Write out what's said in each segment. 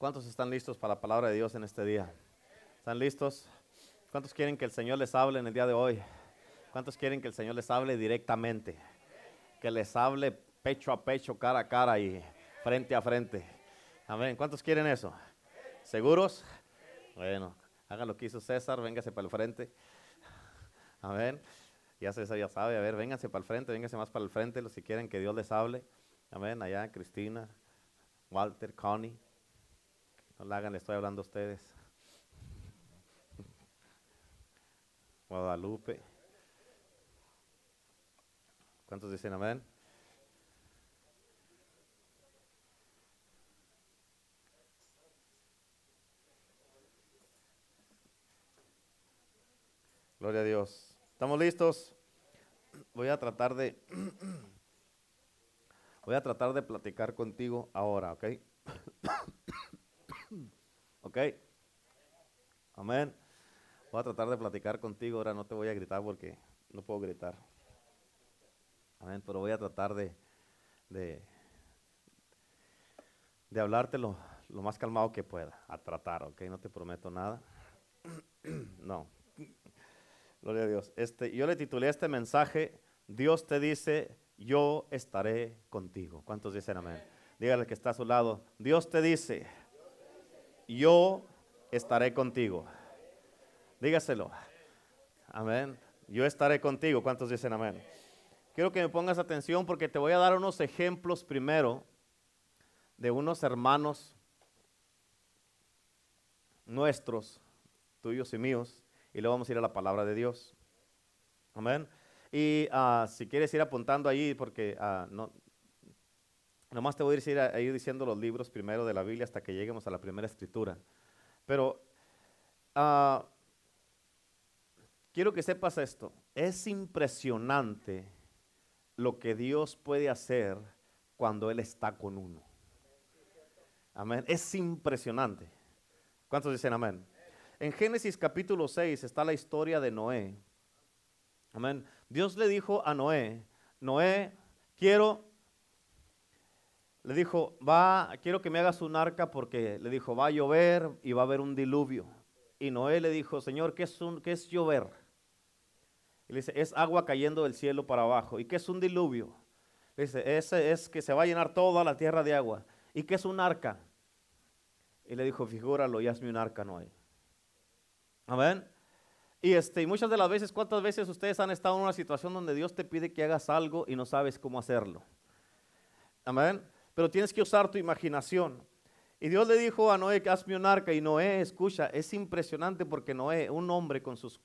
¿Cuántos están listos para la palabra de Dios en este día? ¿Están listos? ¿Cuántos quieren que el Señor les hable en el día de hoy? ¿Cuántos quieren que el Señor les hable directamente? Que les hable pecho a pecho, cara a cara y frente a frente. Amén. ¿Cuántos quieren eso? ¿Seguros? Bueno, hagan lo que hizo César, véngase para el frente. Amén. Ya César ya sabe, a ver, vénganse para el frente, vénganse más para el frente los que quieren que Dios les hable. Amén. Allá Cristina, Walter, Connie. No la hagan, le estoy hablando a ustedes. Guadalupe. ¿Cuántos dicen amén? Gloria a Dios. ¿Estamos listos? Voy a tratar de voy a tratar de platicar contigo ahora, ¿ok? ¿Ok? Amén. Voy a tratar de platicar contigo. Ahora no te voy a gritar porque no puedo gritar. Amén. Pero voy a tratar de, de, de hablarte lo, lo más calmado que pueda. A tratar, ¿ok? No te prometo nada. no. Gloria a Dios. Este, yo le titulé este mensaje, Dios te dice, yo estaré contigo. ¿Cuántos dicen amén? Dígale que está a su lado, Dios te dice, yo estaré contigo. Dígaselo. Amén. Yo estaré contigo. ¿Cuántos dicen amén? Quiero que me pongas atención porque te voy a dar unos ejemplos primero de unos hermanos nuestros, tuyos y míos, y luego vamos a ir a la palabra de Dios. Amén. Y ah, si quieres ir apuntando ahí, porque uh, no, nomás te voy a ir, a ir diciendo los libros primero de la Biblia hasta que lleguemos a la primera escritura. Pero uh, quiero que sepas esto. Es impresionante lo que Dios puede hacer cuando Él está con uno. Amén. Es impresionante. ¿Cuántos dicen amén? En Génesis capítulo 6 está la historia de Noé. Amén. Dios le dijo a Noé, Noé, quiero, le dijo, va, quiero que me hagas un arca porque le dijo, va a llover y va a haber un diluvio. Y Noé le dijo, Señor, ¿qué es, un, qué es llover? Y le dice, es agua cayendo del cielo para abajo. ¿Y qué es un diluvio? Le dice, ese es que se va a llenar toda la tierra de agua. ¿Y qué es un arca? Y le dijo, figúralo y hazme un arca, Noé. Amén. Y, este, y muchas de las veces, ¿cuántas veces ustedes han estado en una situación donde Dios te pide que hagas algo y no sabes cómo hacerlo? Amén. Pero tienes que usar tu imaginación. Y Dios le dijo a Noé hazme un arca. Y Noé, escucha, es impresionante porque Noé, un hombre con sus,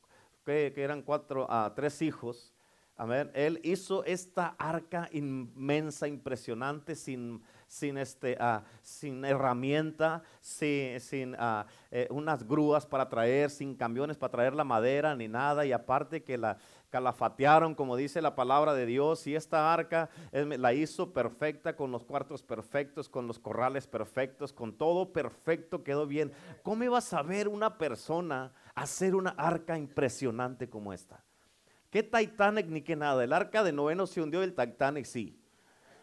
que, eran cuatro, a tres hijos, amén, él hizo esta arca inmensa, impresionante, sin, sin, este, uh, sin herramienta, sin, sin uh, eh, unas grúas para traer, sin camiones para traer la madera ni nada. Y aparte que la, calafatearon, como dice la palabra de Dios, y esta arca la hizo perfecta, con los cuartos perfectos, con los corrales perfectos, con todo perfecto, quedó bien. ¿Cómo iba a saber una persona hacer una arca impresionante como esta? ¿Qué Titanic ni qué nada? El arca de Noé no se hundió, el Titanic sí.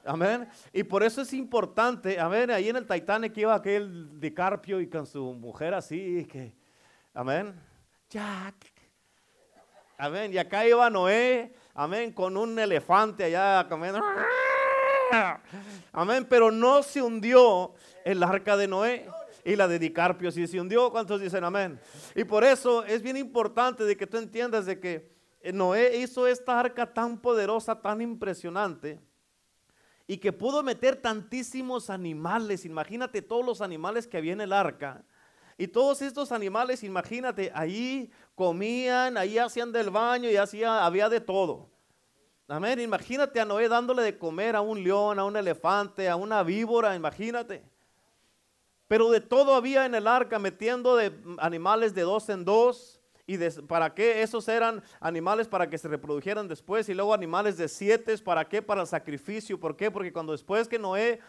Amén. Y por eso es importante, amén, ahí en el Titanic iba aquel DiCarpio y con su mujer así, que, amén. Jack, Amén. Y acá iba Noé, amén, con un elefante allá comiendo. Amén. Pero no se hundió el arca de Noé. Y la de Dicarpio sí se hundió. ¿Cuántos dicen amén? Y por eso es bien importante de que tú entiendas de que Noé hizo esta arca tan poderosa, tan impresionante, y que pudo meter tantísimos animales. Imagínate todos los animales que había en el arca. Y todos estos animales, imagínate, ahí comían, ahí hacían del baño y hacía, había de todo. Amén, imagínate a Noé dándole de comer a un león, a un elefante, a una víbora, imagínate. Pero de todo había en el arca, metiendo de animales de dos en dos, ¿Y para qué? Esos eran animales para que se reprodujeran después y luego animales de siete. ¿Para qué? Para el sacrificio. ¿Por qué? Porque cuando después que Noé,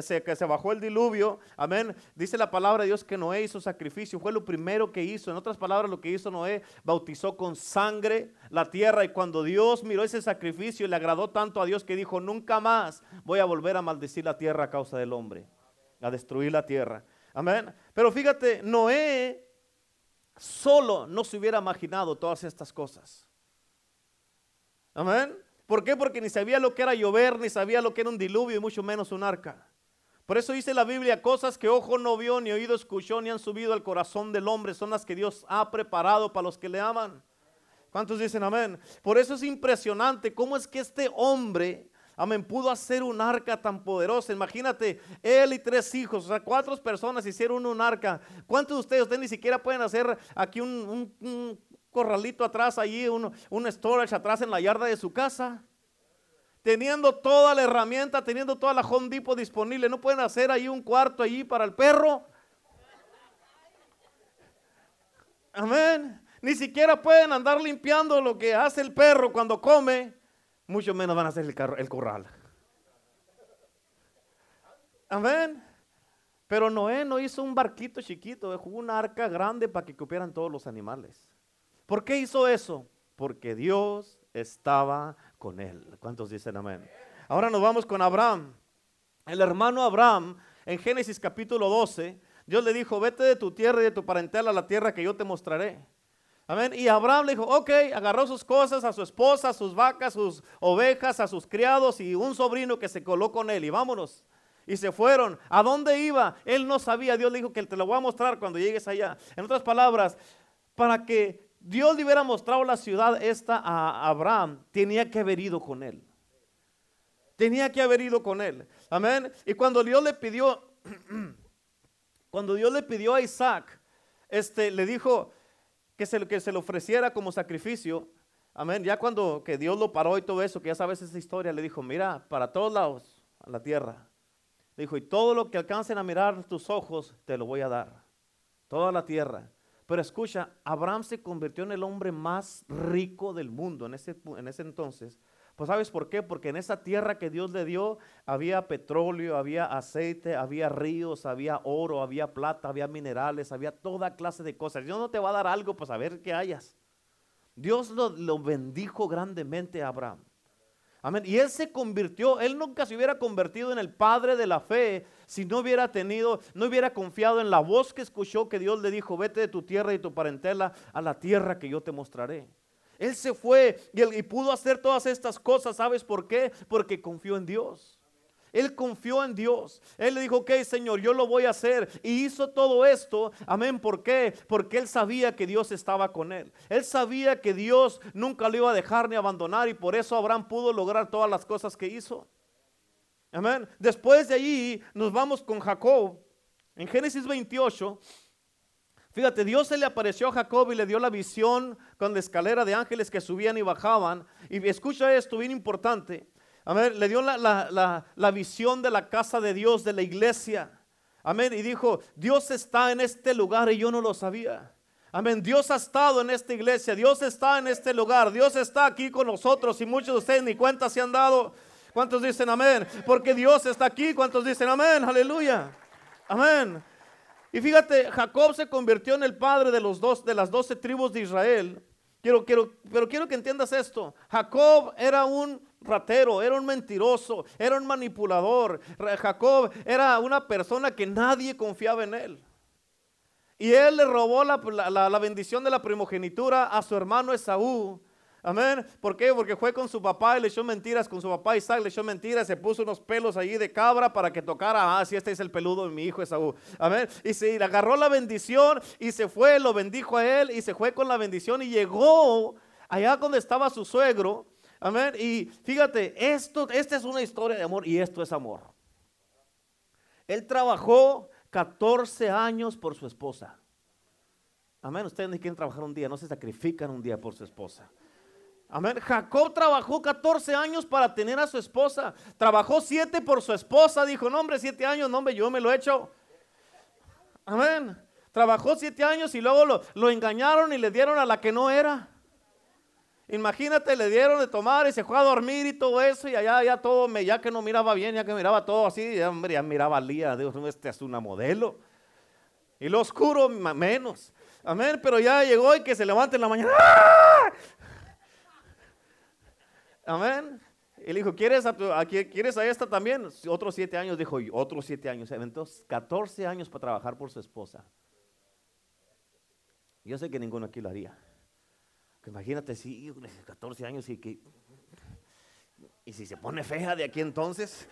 se, que se bajó el diluvio, amén, dice la palabra de Dios que Noé hizo sacrificio. Fue lo primero que hizo. En otras palabras, lo que hizo Noé, bautizó con sangre la tierra. Y cuando Dios miró ese sacrificio, le agradó tanto a Dios que dijo, nunca más voy a volver a maldecir la tierra a causa del hombre, a destruir la tierra. Amén. Pero fíjate, Noé solo no se hubiera imaginado todas estas cosas. Amén. ¿Por qué? Porque ni sabía lo que era llover, ni sabía lo que era un diluvio y mucho menos un arca. Por eso dice la Biblia, cosas que ojo no vio, ni oído escuchó, ni han subido al corazón del hombre, son las que Dios ha preparado para los que le aman. ¿Cuántos dicen amén? Por eso es impresionante cómo es que este hombre, amén, pudo hacer un arca tan poderosa. Imagínate, él y tres hijos, o sea, cuatro personas hicieron un arca. ¿Cuántos de ustedes, ustedes ni siquiera pueden hacer aquí un, corralito atrás, allí, un, storage atrás en la yarda de su casa? teniendo toda la herramienta, teniendo toda la Home disponible, no pueden hacer ahí un cuarto allí para el perro. Amén. Ni siquiera pueden andar limpiando lo que hace el perro cuando come, mucho menos van a hacer el, el corral. Amén. Pero Noé no hizo un barquito chiquito, dejó una arca grande para que cupieran todos los animales. ¿Por qué hizo eso? Porque Dios estaba con él. ¿Cuántos dicen amén? Ahora nos vamos con Abraham. El hermano Abraham, en Génesis capítulo 12, Dios le dijo, vete de tu tierra y de tu parentela a la tierra que yo te mostraré. Amén. Y Abraham le dijo, ok, agarró sus cosas, a su esposa, a sus vacas, sus ovejas, a sus criados y un sobrino que se coló con él y vámonos. Y se fueron. ¿A dónde iba? Él no sabía. Dios le dijo que te lo voy a mostrar cuando llegues allá. En otras palabras, para que Dios le hubiera mostrado la ciudad esta a Abraham, tenía que haber ido con él. Tenía que haber ido con él. Amén. Y cuando Dios le pidió, cuando Dios le pidió a Isaac, este, le dijo que se, que se le ofreciera como sacrificio. Amén. Ya cuando que Dios lo paró y todo eso, que ya sabes esa historia, le dijo, mira, para todos lados, a la tierra. Le dijo, y todo lo que alcancen a mirar tus ojos, te lo voy a dar. Toda la tierra. Pero escucha, Abraham se convirtió en el hombre más rico del mundo en ese, en ese entonces. Pues sabes por qué? Porque en esa tierra que Dios le dio había petróleo, había aceite, había ríos, había oro, había plata, había minerales, había toda clase de cosas. Dios no te va a dar algo, pues a ver qué hayas. Dios lo, lo bendijo grandemente a Abraham. Amén. Y él se convirtió, él nunca se hubiera convertido en el padre de la fe si no hubiera tenido, no hubiera confiado en la voz que escuchó que Dios le dijo, vete de tu tierra y tu parentela a la tierra que yo te mostraré. Él se fue y, y pudo hacer todas estas cosas, ¿sabes por qué? Porque confió en Dios. Él confió en Dios. Él le dijo, ok, Señor, yo lo voy a hacer. Y hizo todo esto. Amén. ¿Por qué? Porque él sabía que Dios estaba con él. Él sabía que Dios nunca lo iba a dejar ni abandonar. Y por eso Abraham pudo lograr todas las cosas que hizo. Amén. Después de allí nos vamos con Jacob. En Génesis 28. Fíjate, Dios se le apareció a Jacob y le dio la visión con la escalera de ángeles que subían y bajaban. Y escucha esto, bien importante. Amén. Le dio la, visión de la casa de Dios, de la iglesia. Amén. Y dijo, Dios está en este lugar y yo no lo sabía. Amén. Dios ha estado en esta iglesia. Dios está en este lugar. Dios está aquí con nosotros. Y muchos de ustedes ni cuenta se han dado. ¿Cuántos dicen amén? Porque Dios está aquí. ¿Cuántos dicen amén? Aleluya. Amén. Y fíjate, Jacob se convirtió en el padre de, los dos, de las doce tribus de Israel. Quiero, quiero, pero quiero que entiendas esto. Jacob era un ratero, era un mentiroso, era un manipulador. Jacob era una persona que nadie confiaba en él. Y él le robó la, la bendición de la primogenitura a su hermano Esaú Amén. ¿Por qué? Porque fue con su papá y le echó mentiras, con su papá Isaac le echó mentiras, se puso unos pelos allí de cabra para que tocara, ah, si este es el peludo de mi hijo Esaú. Amén. Y se agarró la bendición y se fue, lo bendijo a él y se fue con la bendición y llegó allá donde estaba su suegro. Amén. Y fíjate, esto, esta es una historia de amor y esto es amor. Él trabajó 14 años por su esposa. Amén. Ustedes no quieren trabajar un día, no se sacrifican un día por su esposa. Amén. Jacob trabajó 14 años para tener a su esposa. Trabajó 7 por su esposa. Dijo, no hombre, 7 años, no hombre, yo me lo he hecho. Amén. Trabajó 7 años y luego lo, engañaron y le dieron a la que no era. Imagínate, le dieron de tomar y se fue a dormir y todo eso. Y allá ya todo, ya que no miraba bien, ya que miraba todo así, ya, ya miraba al día. Dios, este es una modelo. Y lo oscuro menos. Amén. Pero ya llegó y que se levante en la mañana. ¡Ah! Amén. Y le dijo, ¿quieres a, ¿quieres a esta también? Otros siete años, dijo, otros siete años. Entonces, 14 años para trabajar por su esposa. Yo sé que ninguno aquí lo haría. imagínate, sí, 14 años y que... Y si se pone fea de aquí entonces,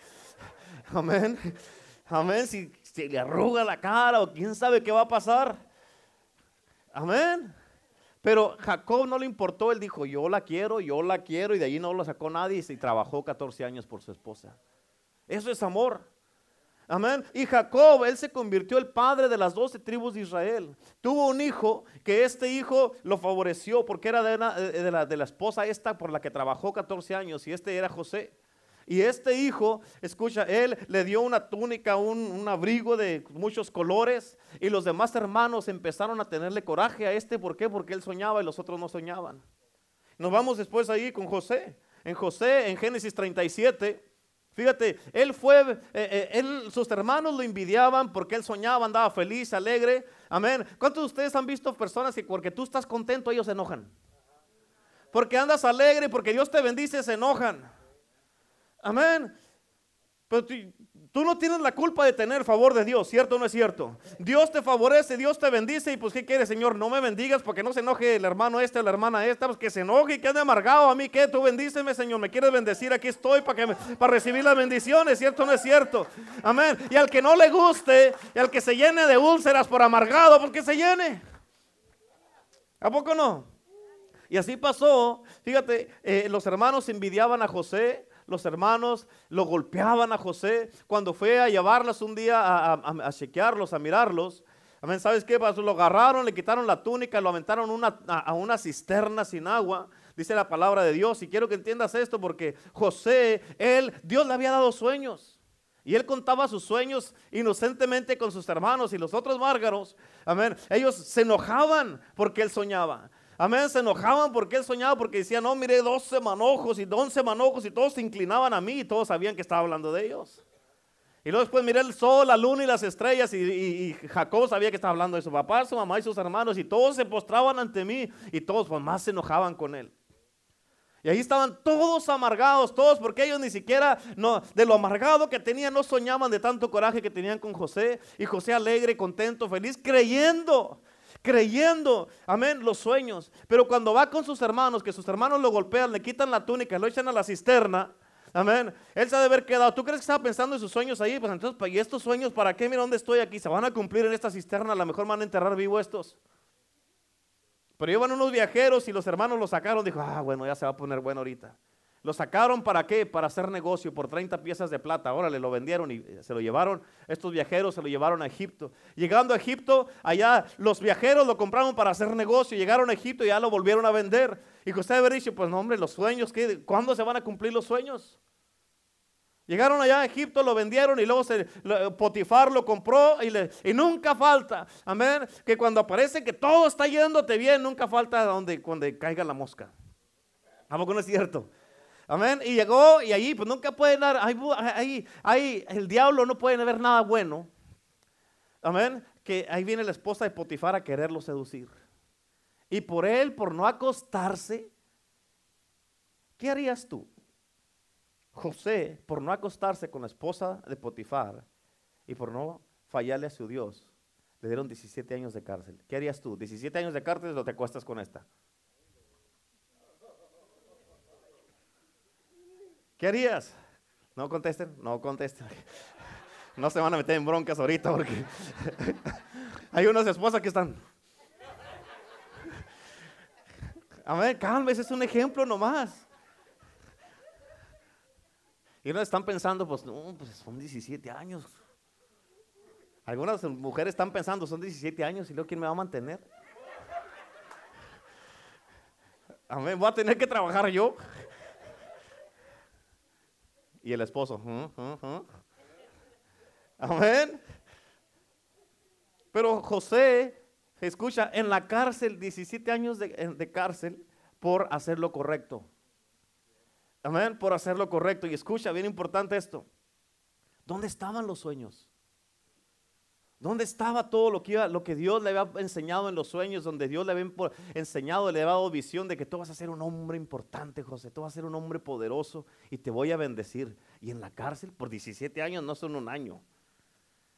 amén, amén, si, si le arruga la cara o quién sabe qué va a pasar, amén. Pero Jacob no le importó, él dijo, yo la quiero, yo la quiero, y de ahí no lo sacó nadie y trabajó 14 años por su esposa. Eso es amor. Amén. Y Jacob, él se convirtió el padre de las doce tribus de Israel. Tuvo un hijo que este hijo lo favoreció porque era de, la, de la esposa esta por la que trabajó 14 años y este era José. Y este hijo, escucha, él le dio una túnica, un, abrigo de muchos colores. Y los demás hermanos empezaron a tenerle coraje a este. ¿Por qué? Porque él soñaba y los otros no soñaban. Nos vamos después ahí con José. En José, en Génesis 37, Fíjate, él fue, eh, eh, sus hermanos lo envidiaban porque él soñaba, andaba feliz, alegre. Amén. ¿Cuántos de ustedes han visto personas que porque tú estás contento ellos se enojan? Porque andas alegre, porque Dios te bendice, se enojan. Amén. Pero tú, no tienes la culpa de tener favor de Dios, ¿cierto o no es cierto? Dios te favorece, Dios te bendice y pues ¿qué quieres, Señor? No me bendigas porque no se enoje el hermano este o la hermana esta, pues que se enoje y que ande amargado a mí, que tú bendíceme, Señor, me quieres bendecir, aquí estoy para, recibir las bendiciones, ¿cierto o no es cierto? Amén. Y al que no le guste y al que se llene de úlceras por amargado, pues que se llene. ¿A poco no? Y así pasó, fíjate, eh, los hermanos envidiaban a José, los hermanos lo golpeaban a José. Cuando fue a llevarlos un día a, chequearlos, a mirarlos, Amén. ¿Sabes qué? Lo agarraron, le quitaron la túnica, lo aventaron a, una cisterna sin agua. Dice la palabra de Dios. Y quiero que entiendas esto porque José, él, Dios le había dado sueños. Y él contaba sus sueños inocentemente con sus hermanos y los otros márgaros. Amén. Ellos se enojaban porque él soñaba. Amén, se enojaban porque él soñaba, porque decía, no, mire, 12 manojos y 11 manojos y todos se inclinaban a mí y todos sabían que estaba hablando de ellos. Y luego después miré el sol, la luna y las estrellas y, Jacob sabía que estaba hablando de su papá, su mamá y sus hermanos y todos se postraban ante mí y todos pues, más se enojaban con él. Y ahí estaban todos amargados, todos, porque ellos ni siquiera, no, de lo amargado que tenían, no soñaban de tanto coraje que tenían con José. Y José alegre, contento, feliz, creyendo creyendo, amén, los sueños. Pero cuando va con sus hermanos, que sus hermanos lo golpean, le quitan la túnica, lo echan a la cisterna, amén, él se ha de haber quedado. ¿Tú crees que estaba pensando en sus sueños ahí? Pues entonces, ¿y estos sueños para qué? Mira dónde estoy aquí, se van a cumplir en esta cisterna, a lo mejor van a enterrar vivo estos. Pero iban unos viajeros y los hermanos lo sacaron, dijo, ah, bueno, ya se va a poner bueno ahorita. Lo sacaron para qué? Para hacer negocio por 30 piezas de plata. Ahora le lo vendieron y se lo llevaron. Estos viajeros se lo llevaron a Egipto. Llegando a Egipto, allá los viajeros lo compraron para hacer negocio. Llegaron a Egipto y ya lo volvieron a vender. Y José haber dicho, pues no hombre, los sueños, ¿qué? ¿cuándo se van a cumplir los sueños? Llegaron allá a Egipto, lo vendieron y luego se, Potifar lo compró y, le, y, nunca falta, amén, que cuando aparece que todo está yéndote bien, nunca falta donde, caiga la mosca. ¿A poco no es cierto? Amén. Y llegó y ahí pues nunca pueden dar, ahí, ahí, el diablo no puede ver nada bueno. Amén. Que ahí viene la esposa de Potifar a quererlo seducir. Y por él, por no acostarse, ¿qué harías tú? José, por no acostarse con la esposa de Potifar y por no fallarle a su Dios, le dieron 17 años de cárcel. ¿Qué harías tú? 17 años de cárcel o te acuestas con esta. ¿Qué harías? No contesten, no contesten. No se van a meter en broncas ahorita porque hay unas esposas que están. A ver, ese es un ejemplo nomás. Y unos están pensando, pues no, pues son 17 años. Algunas mujeres están pensando, son 17 años y luego quién me va a mantener. Amén, voy a tener que trabajar yo. Y el esposo, amén. Pero José, escucha, en la cárcel, 17 años de, cárcel por hacer lo correcto. Amén, por hacer lo correcto. Y escucha, bien importante esto. ¿Dónde estaban los sueños? ¿Dónde estaba todo lo que, iba, lo que Dios le había enseñado en los sueños, donde Dios le había enseñado, le había dado visión de que tú vas a ser un hombre importante, José, tú vas a ser un hombre poderoso y te voy a bendecir? Y en la cárcel por 17 años no son un año.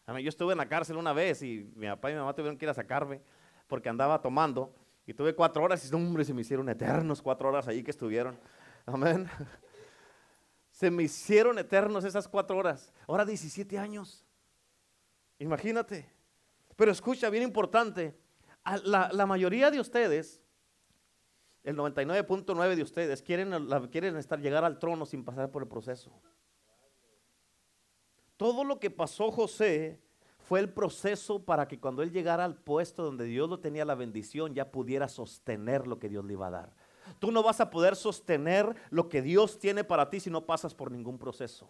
yo estuve en la cárcel una vez y mi papá y mi mamá tuvieron que ir a sacarme porque andaba tomando y tuve cuatro horas y hombre, se me hicieron eternos cuatro horas ahí que estuvieron. Amén. Se me hicieron eternos esas cuatro horas. Ahora 17 años. Imagínate. Pero escucha, bien importante, la, mayoría de ustedes, el 99.9 de ustedes, quieren, quieren estar, llegar al trono sin pasar por el proceso. Todo lo que pasó José fue el proceso para que cuando él llegara al puesto donde Dios lo tenía la bendición, ya pudiera sostener lo que Dios le iba a dar. Tú no vas a poder sostener lo que Dios tiene para ti si no pasas por ningún proceso.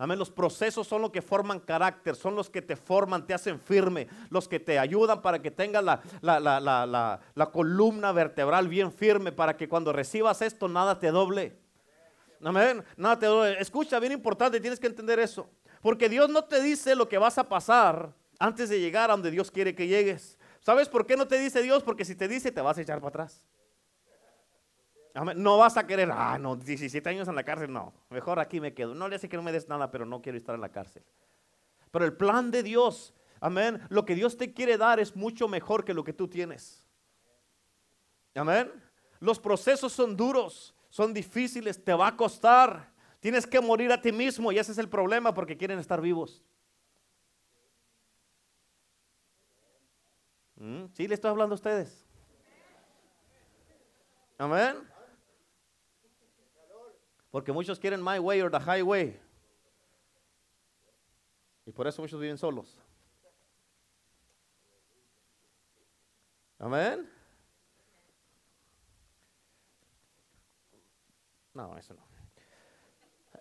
Amén. Los procesos son los que forman carácter, son los que te forman, te hacen firme, los que te ayudan para que tengas la, la, columna vertebral bien firme, para que cuando recibas esto nada te doble. Amén. Nada te doble. Escucha, bien importante, tienes que entender eso. Porque Dios no te dice lo que vas a pasar antes de llegar a donde Dios quiere que llegues. ¿Sabes por qué no te dice Dios? Porque si te dice, te vas a echar para atrás. No vas a querer, ah, no, 17 años en la cárcel, no. Mejor aquí me quedo. No le hace que no me des nada, pero no quiero estar en la cárcel. Pero el plan de Dios, amén, lo que Dios te quiere dar es mucho mejor que lo que tú tienes. Amén. Los procesos son duros, son difíciles, te va a costar. Tienes que morir a ti mismo y ese es el problema porque quieren estar vivos. ¿Mm? ¿Sí le estoy hablando a ustedes? Amén. Porque muchos quieren my way or the highway. Y por eso muchos viven solos. Amén. No, eso no.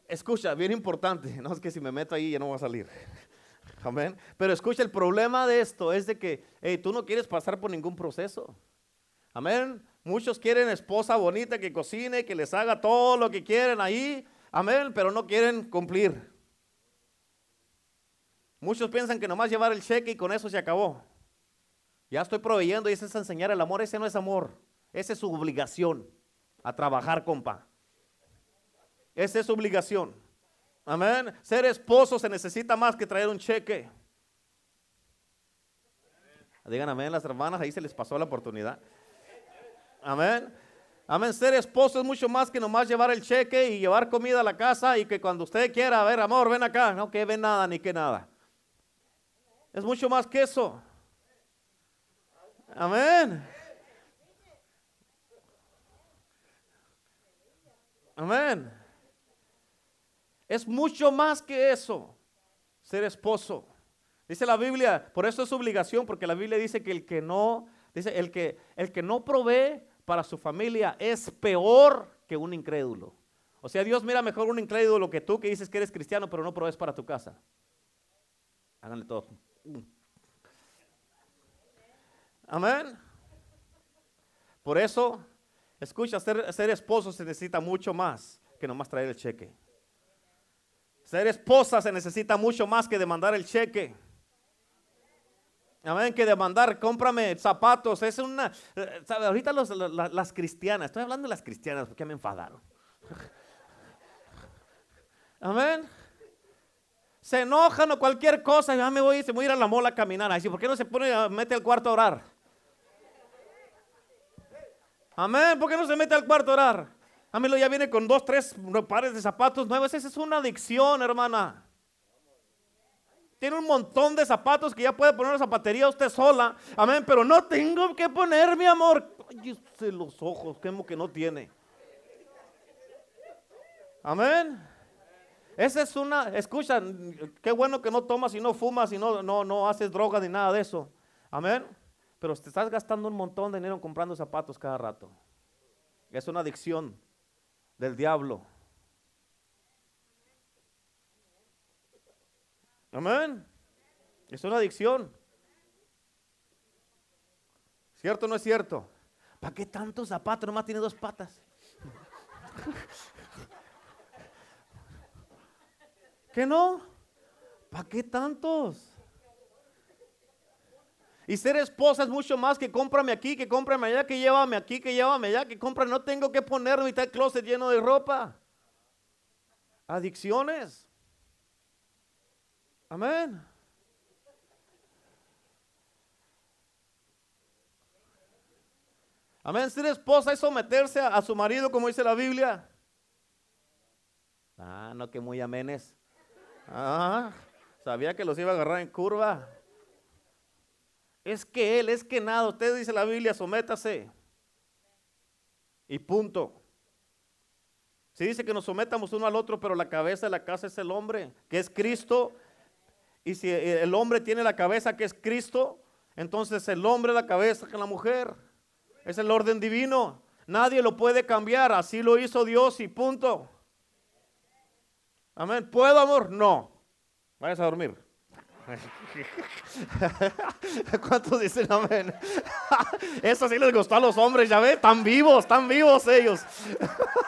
Escucha, bien importante. No es que si me meto ahí ya no voy a salir. Amén. Pero escucha, el problema de esto es de que tú no quieres pasar por ningún proceso. Amén. Muchos quieren esposa bonita que cocine, que les haga todo lo que quieren ahí. Amén, pero no quieren cumplir. Muchos piensan que nomás llevar el cheque y con eso se acabó. Ya estoy proveyendo y ese es enseñar el amor. Ese no es amor. Esa es su obligación a trabajar, compa. Esa es su obligación. Amén. Ser esposo se necesita más que traer un cheque. Digan amén las hermanas, ahí se les pasó la oportunidad. Amén. Amén. Ser esposo es mucho más que nomás llevar el cheque y llevar comida a la casa y que cuando usted quiera, a ver, amor, ven acá. No que ven nada ni que nada. Es mucho más que eso. Amén. Amén. Es mucho más que eso, ser esposo. Dice la Biblia, por eso es obligación, porque la Biblia dice que el que no, dice, el que, el que no provee para su familia es peor que un incrédulo. O sea, Dios mira mejor un incrédulo que tú que dices que eres cristiano, pero no provees para tu casa. Háganle todo. Amén. Por eso, escucha, ser, ser esposo se necesita mucho más que nomás traer el cheque. Ser esposa se necesita mucho más que demandar el cheque. Amén, que demandar, cómprame zapatos. Es una. Eh, ahorita las cristianas, estoy hablando de las cristianas porque me enfadaron. Amén. Se enojan o cualquier cosa. Ya me voy, se voy a ir a la mola a caminar. Así, ¿por qué no se pone, a mete al cuarto a orar? Amén. ¿Por qué no se mete al cuarto a orar? Amén. Ya viene con dos, tres pares de zapatos nuevos. Esa es una adicción, hermana. Tiene un montón de zapatos que ya puede poner la zapatería usted sola. Amén. Pero no tengo que poner, mi amor. Cállese los ojos, como que no tiene. Amén. Esa es una, escucha, qué bueno que no tomas y no fumas y no, no, no haces droga ni nada de eso. Amén. Pero te estás gastando un montón de dinero comprando zapatos cada rato. Es una adicción del diablo. Amén. Es una adicción. ¿Cierto o no es cierto? ¿Para qué tantos zapatos? Nomás tiene dos patas. ¿Qué no? ¿Para qué tantos? Y ser esposa es mucho más que cómprame aquí, que cómprame allá, que llévame aquí, que llévame allá, que cómprame. No tengo que poner mitad closet lleno de ropa. Adicciones. Amén. Amén. Ser esposa es someterse a, su marido, como dice la Biblia. Ah, no que muy amenes. Ah, sabía que los iba a agarrar en curva. Es que él, es que nada. Usted dice la Biblia, sométase. Y punto. Si dice que nos sometamos uno al otro, pero la cabeza de la casa es el hombre, que es Cristo. Y si el hombre tiene la cabeza que es Cristo, entonces el hombre la cabeza que la mujer. Es el orden divino. Nadie lo puede cambiar. Así lo hizo Dios y punto. Amén. ¿Puedo, amor? No. Vayas a dormir. ¿Cuántos dicen amén? Eso sí les gustó a los hombres, ya ve, están vivos, están vivos ellos.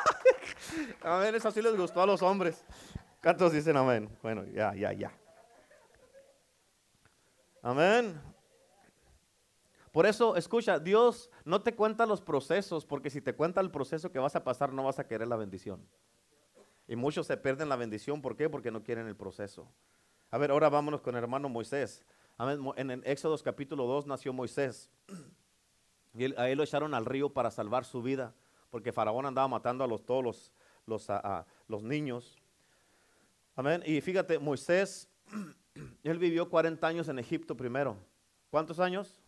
Amén, eso sí les gustó a los hombres. ¿Cuántos dicen amén? Bueno, ya, ya, ya. Amén. Por eso, escucha, Dios no te cuenta los procesos, porque si te cuenta el proceso que vas a pasar, no vas a querer la bendición. Y muchos se pierden la bendición, ¿por qué? Porque no quieren el proceso. A ver, ahora vámonos con el hermano Moisés. En el Éxodo capítulo 2 nació Moisés. Y a él lo echaron al río para salvar su vida, porque Faraón andaba matando a los, todos los, los, los niños. Amén. Y fíjate, Moisés, él vivió 40 años en Egipto primero. ¿Cuántos años?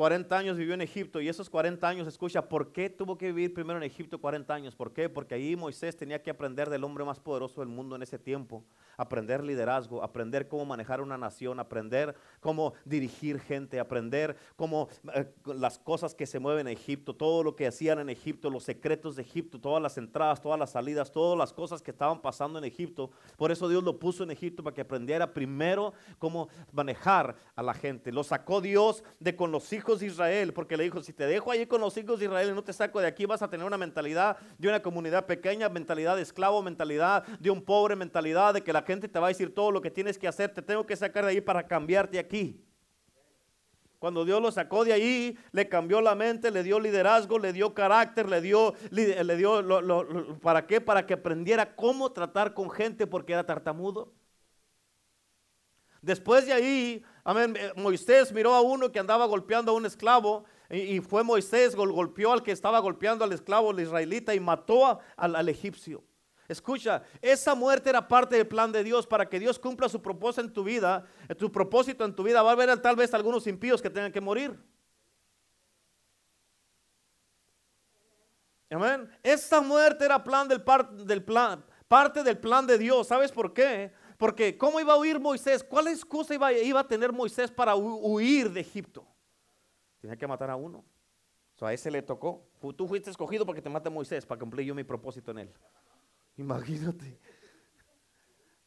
40 años vivió en Egipto y esos 40 años, escucha, ¿por qué tuvo que vivir primero en Egipto 40 años? ¿Por qué? Porque ahí Moisés tenía que aprender del hombre más poderoso del mundo en ese tiempo, aprender liderazgo, aprender cómo manejar una nación, aprender cómo dirigir gente, aprender cómo eh, las cosas que se mueven en Egipto, todo lo que hacían en Egipto, los secretos de Egipto, todas las entradas, todas las salidas, todas las cosas que estaban pasando en Egipto. Por eso Dios lo puso en Egipto para que aprendiera primero cómo manejar a la gente. Lo sacó Dios de con los hijos de Israel, porque le dijo, si te dejo ahí con los hijos de Israel y no te saco de aquí, vas a tener una mentalidad de una comunidad pequeña, mentalidad de esclavo, mentalidad de un pobre, mentalidad de que la gente te va a decir todo lo que tienes que hacer, te tengo que sacar de ahí para cambiarte aquí. Cuando Dios lo sacó de ahí, le cambió la mente, le dio liderazgo, le dio carácter, le dio, le dio ¿para qué? Para que aprendiera cómo tratar con gente porque era tartamudo. Después de ahí, amén, eh, Moisés miró a uno que andaba golpeando a un esclavo y, fue Moisés, golpeó al que estaba golpeando al esclavo, el israelita, y mató al egipcio. Escucha, esa muerte era parte del plan de Dios para que Dios cumpla su propósito en tu vida. Tu propósito en tu vida va a haber tal vez algunos impíos que tengan que morir. Amén. Esa muerte era plan del, del plan, parte del plan de Dios. ¿Sabes por qué? Porque ¿cómo iba a huir Moisés? ¿Cuál excusa iba, a tener Moisés para huir de Egipto? Tenía que matar a uno. O a ese le tocó. Tú fuiste escogido porque te mate Moisés para cumplir yo mi propósito en él. Imagínate.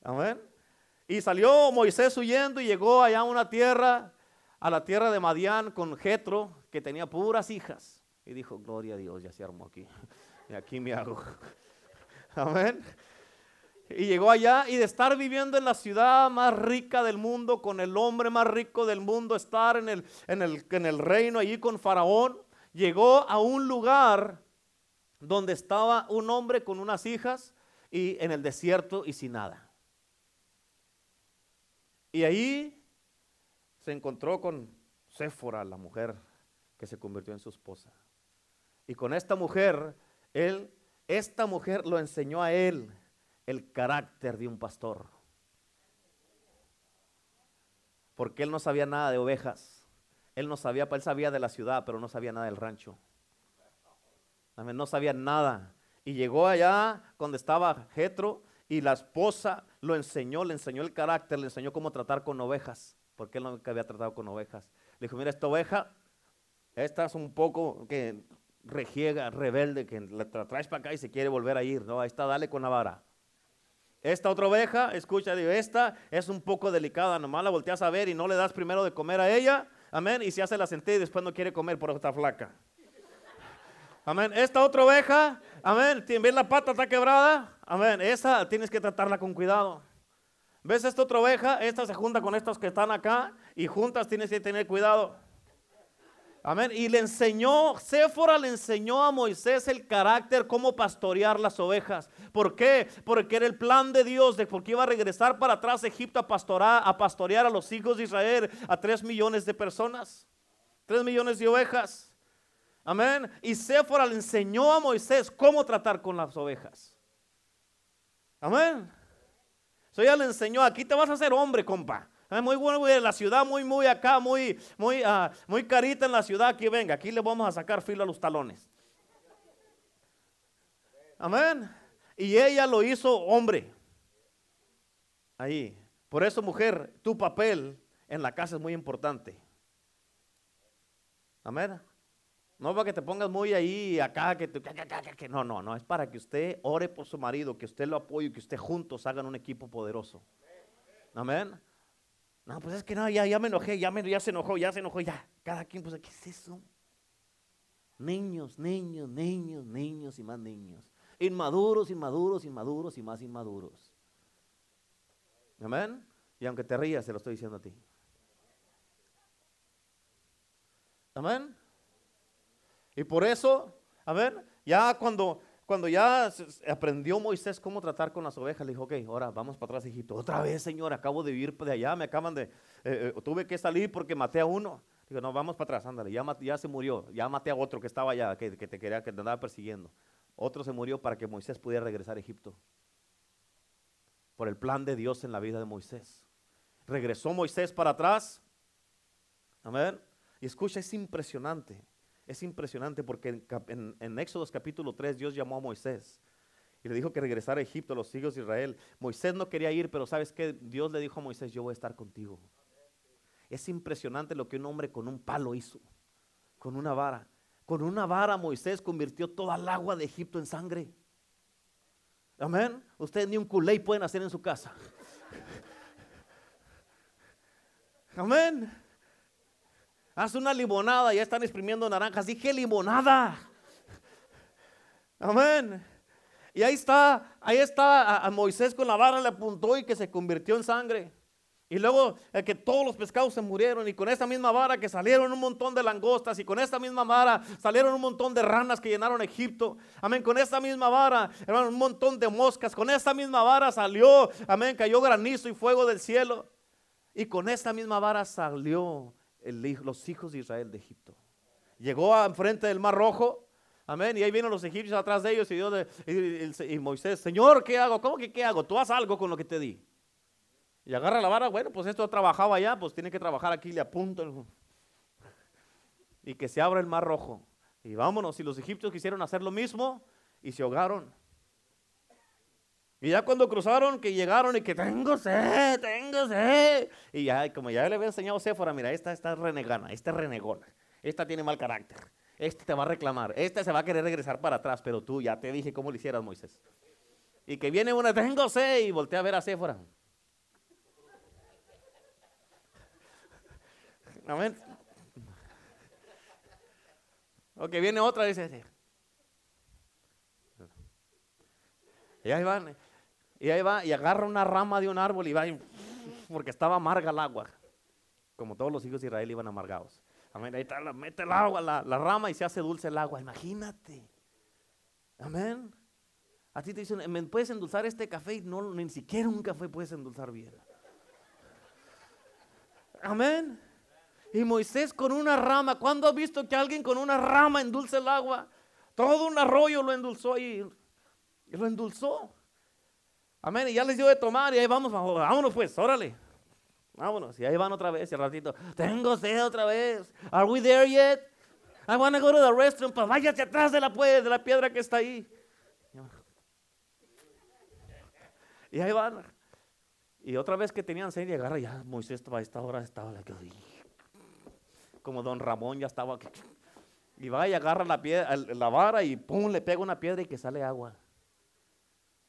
Amén. Y salió Moisés huyendo y llegó allá a una tierra, a la tierra de Madián con Jetro, que tenía puras hijas. Y dijo, gloria a Dios, ya se armó aquí. Y aquí me hago. Amén. Y llegó allá y de estar viviendo en la ciudad más rica del mundo, con el hombre más rico del mundo, estar en el, en el, en el reino allí con Faraón, llegó a un lugar donde estaba un hombre con unas hijas y en el desierto y sin nada. Y ahí se encontró con Séfora, la mujer que se convirtió en su esposa. Y con esta mujer, él, esta mujer lo enseñó a él el carácter de un pastor. Porque él no sabía nada de ovejas. Él no sabía, él sabía de la ciudad, pero no sabía nada del rancho. No sabía nada. Y llegó allá donde estaba Jetro y la esposa lo enseñó, le enseñó el carácter, le enseñó cómo tratar con ovejas, porque él nunca había tratado con ovejas. Le dijo, mira, esta oveja, esta es un poco que regiega, rebelde, que la traes para acá y se quiere volver a ir, ¿no? Ahí está, dale con la vara. Esta otra oveja, escucha, digo, esta es un poco delicada, nomás la volteas a ver y no le das primero de comer a ella, amén, y se hace la sentida y después no quiere comer por está flaca. Amén. Esta otra oveja, amén. ¿Ves la pata está quebrada? Amén. Esa tienes que tratarla con cuidado. ¿Ves esta otra oveja? Esta se junta con estas que están acá y juntas tienes que tener cuidado. Amén. Y le enseñó, Séfora le enseñó a Moisés el carácter, cómo pastorear las ovejas. ¿Por qué? Porque era el plan de Dios, de porque iba a regresar para atrás a Egipto a, pastorar, a pastorear a los hijos de Israel, a tres millones de personas, tres millones de ovejas. Amén. Y Séfora le enseñó a Moisés cómo tratar con las ovejas. Amén. Eso ya le enseñó, aquí te vas a hacer hombre, compa. Ah, muy bueno, en la ciudad, muy, muy acá, muy, muy, uh, muy carita en la ciudad. Aquí venga, aquí le vamos a sacar filo a los talones. Amén. Y ella lo hizo hombre. Ahí. Por eso, mujer, tu papel en la casa es muy importante. Amén. No para que te pongas muy ahí acá, que, que, no, no, no, es para que usted ore por su marido, que usted lo apoye, que usted juntos hagan un equipo poderoso. Amén. No, pues es que no, ya, ya me enojé, ya, me, ya se enojó, ya se enojó, ya. Cada quien, pues, ¿qué es eso? Niños, niños, niños, niños y más niños. Inmaduros, inmaduros, inmaduros y más inmaduros. Amén. Y aunque te rías, se lo estoy diciendo a ti. Amén. Y por eso, a ver, ya cuando cuando ya aprendió Moisés cómo tratar con las ovejas, le dijo, ok, ahora vamos para atrás a Egipto. Otra vez, Señor, acabo de vivir de allá, me acaban de, eh, eh, tuve que salir porque maté a uno. Digo, no, vamos para atrás, ándale, ya, ya se murió, ya maté a otro que estaba allá, que, te quería, que te andaba persiguiendo. Otro se murió para que Moisés pudiera regresar a Egipto. Por el plan de Dios en la vida de Moisés. Regresó Moisés para atrás. Amén. Y escucha, es impresionante. Es impresionante porque en, Éxodos capítulo 3 Dios llamó a Moisés y le dijo que regresara a Egipto a los hijos de Israel. Moisés no quería ir, pero ¿sabes qué? Dios le dijo a Moisés, yo voy a estar contigo. Es impresionante lo que un hombre con un palo hizo, con una vara. Con una vara Moisés convirtió toda el agua de Egipto en sangre. Amén. Ustedes ni un culé pueden hacer en su casa. Amén. Haz una limonada, ya están exprimiendo naranjas. Dije limonada. Amén. Y ahí está, ahí está a, Moisés con la vara le apuntó y que se convirtió en sangre. Y luego eh, que todos los pescados se murieron y con esa misma vara que salieron un montón de langostas y con esta misma vara salieron un montón de ranas que llenaron Egipto. Amén, con esta misma vara, hermano, un montón de moscas. Con esta misma vara salió, amén, cayó granizo y fuego del cielo. Y con esta misma vara salió los hijos de Israel de Egipto. Llegó a frente del mar rojo, amén, y ahí vienen los egipcios atrás de ellos y, Dios y, Moisés, Señor, ¿qué hago? ¿Cómo que qué hago? Tú haz algo con lo que te di. Y agarra la vara, bueno, pues esto trabajaba allá, pues tiene que trabajar aquí, le apunto. Y que se abra el mar rojo. Y vámonos, y los egipcios quisieron hacer lo mismo y se ahogaron. Y ya cuando cruzaron, que llegaron y que tengo sed, tengo sed. Y ya, como ya le había enseñado Séfora, mira, esta está renegana, esta es renegona, esta tiene mal carácter, este te va a reclamar, este se va a querer regresar para atrás, pero tú ya te dije cómo lo hicieras, Moisés. Y que viene una, tengo sed, y voltea a ver a Séfora. Amén. O que viene otra dice, y ahí van. Y ahí va y agarra una rama de un árbol y va, porque estaba amarga el agua. Como todos los hijos de Israel iban amargados. Amén. Ahí está, mete el agua, la, rama y se hace dulce el agua. Imagínate. Amén. A ti te dicen, ¿me puedes endulzar este café? Y no, ni siquiera un café puedes endulzar bien. Amén. Y Moisés con una rama, ¿cuándo has visto que alguien con una rama endulce el agua? Todo un arroyo lo endulzó y lo endulzó. Amén. Y ya les dio de tomar y ahí vamos, vámonos pues, órale. Vámonos. Y ahí van otra vez y al ratito, tengo sed otra vez. Are we there yet? I want to go to the restroom. Pues váyase atrás de la, de la piedra que está ahí. Y ahí van. Y otra vez que tenían sed y agarra, ya Moisés a esta hora estaba como don Ramón ya estaba. Y va y agarra la, piedra, la vara y pum, le pega una piedra y que sale agua.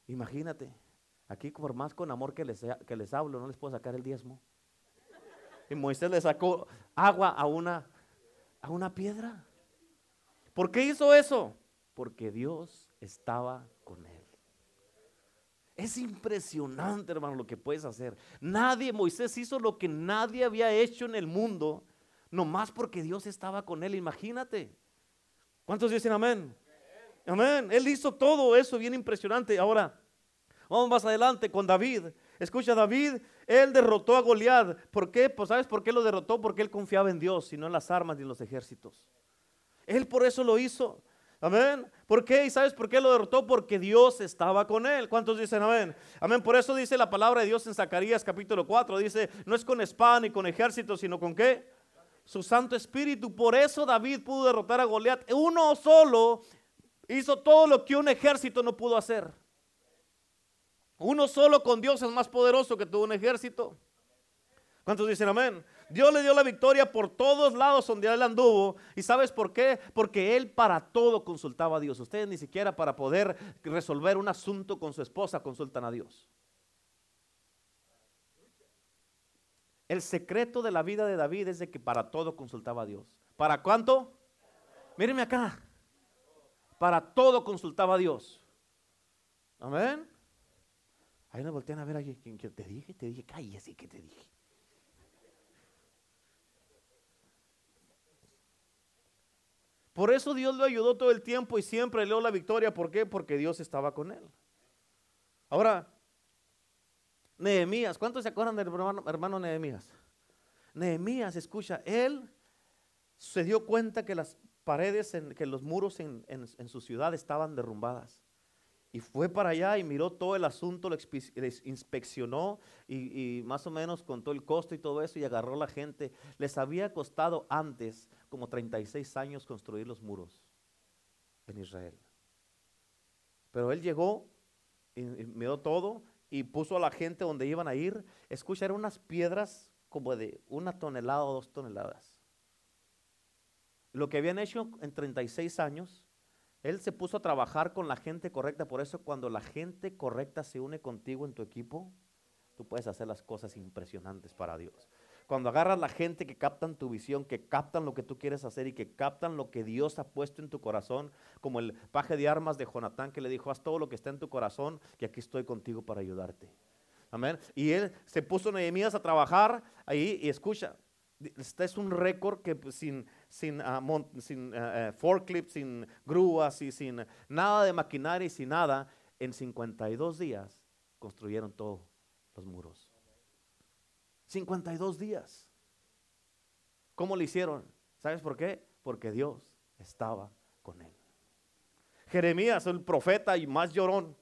Imagínate. Aquí por más con amor que les, que les hablo, no les puedo sacar el diezmo. Y Moisés le sacó agua a una, a una piedra. ¿Por qué hizo eso? Porque Dios estaba con él. Es impresionante, hermano, lo que puedes hacer. Nadie, Moisés hizo lo que nadie había hecho en el mundo. nomás porque Dios estaba con él, imagínate. ¿Cuántos dicen amén? Amén. Él hizo todo eso bien impresionante. Ahora, vamos más adelante con David. Escucha, David, él derrotó a Goliat. ¿Por qué? Pues ¿sabes por qué lo derrotó? Porque él confiaba en Dios y no en las armas ni en los ejércitos. Él por eso lo hizo. Amén. ¿Por qué? ¿Y sabes por qué lo derrotó? Porque Dios estaba con él. ¿Cuántos dicen amén? Amén. Por eso dice la palabra de Dios en Zacarías capítulo 4. Dice, no es con espada ni con ejército, sino con qué? Su Santo Espíritu. Por eso David pudo derrotar a Goliat. Uno solo hizo todo lo que un ejército no pudo hacer. Uno solo con Dios es más poderoso que todo un ejército. ¿Cuántos dicen amén? Dios le dio la victoria por todos lados donde él anduvo. ¿Y sabes por qué? Porque él para todo consultaba a Dios. Ustedes ni siquiera para poder resolver un asunto con su esposa consultan a Dios. El secreto de la vida de David es de que para todo consultaba a Dios. ¿Para cuánto? Mírenme acá. Para todo consultaba a Dios. Amén. Ahí nos voltean a ver allí. Te dije, te dije, cállese que te dije. Por eso Dios lo ayudó todo el tiempo y siempre le dio la victoria. ¿Por qué? Porque Dios estaba con él. Ahora, Nehemías, ¿cuántos se acuerdan del hermano, Nehemías? Nehemías, escucha, él se dio cuenta que las paredes, que los muros en, su ciudad estaban derrumbadas. Y fue para allá y miró todo el asunto, lo inspeccionó y, y, más o menos contó el costo y todo eso y agarró la gente. Les había costado antes como 36 años construir los muros en Israel. Pero él llegó y, miró todo y puso a la gente donde iban a ir. Escucha, eran unas piedras como de una tonelada o dos toneladas. Lo que habían hecho en 36 años, él se puso a trabajar con la gente correcta. Por eso cuando la gente correcta se une contigo en tu equipo, tú puedes hacer las cosas impresionantes para Dios. Cuando agarras la gente que captan tu visión, que captan lo que tú quieres hacer y que captan lo que Dios ha puesto en tu corazón, como el paje de armas de Jonatán que le dijo, haz todo lo que está en tu corazón, que aquí estoy contigo para ayudarte. Amén. Y él se puso Nehemías a trabajar ahí y escucha, este es un récord que pues, sin, sin, uh, sin uh, forklift, sin grúas y sin nada de maquinaria y sin nada, en 52 días construyeron todos los muros. 52 días. ¿Cómo lo hicieron? ¿Sabes por qué? Porque Dios estaba con él. Jeremías, el profeta y más llorón.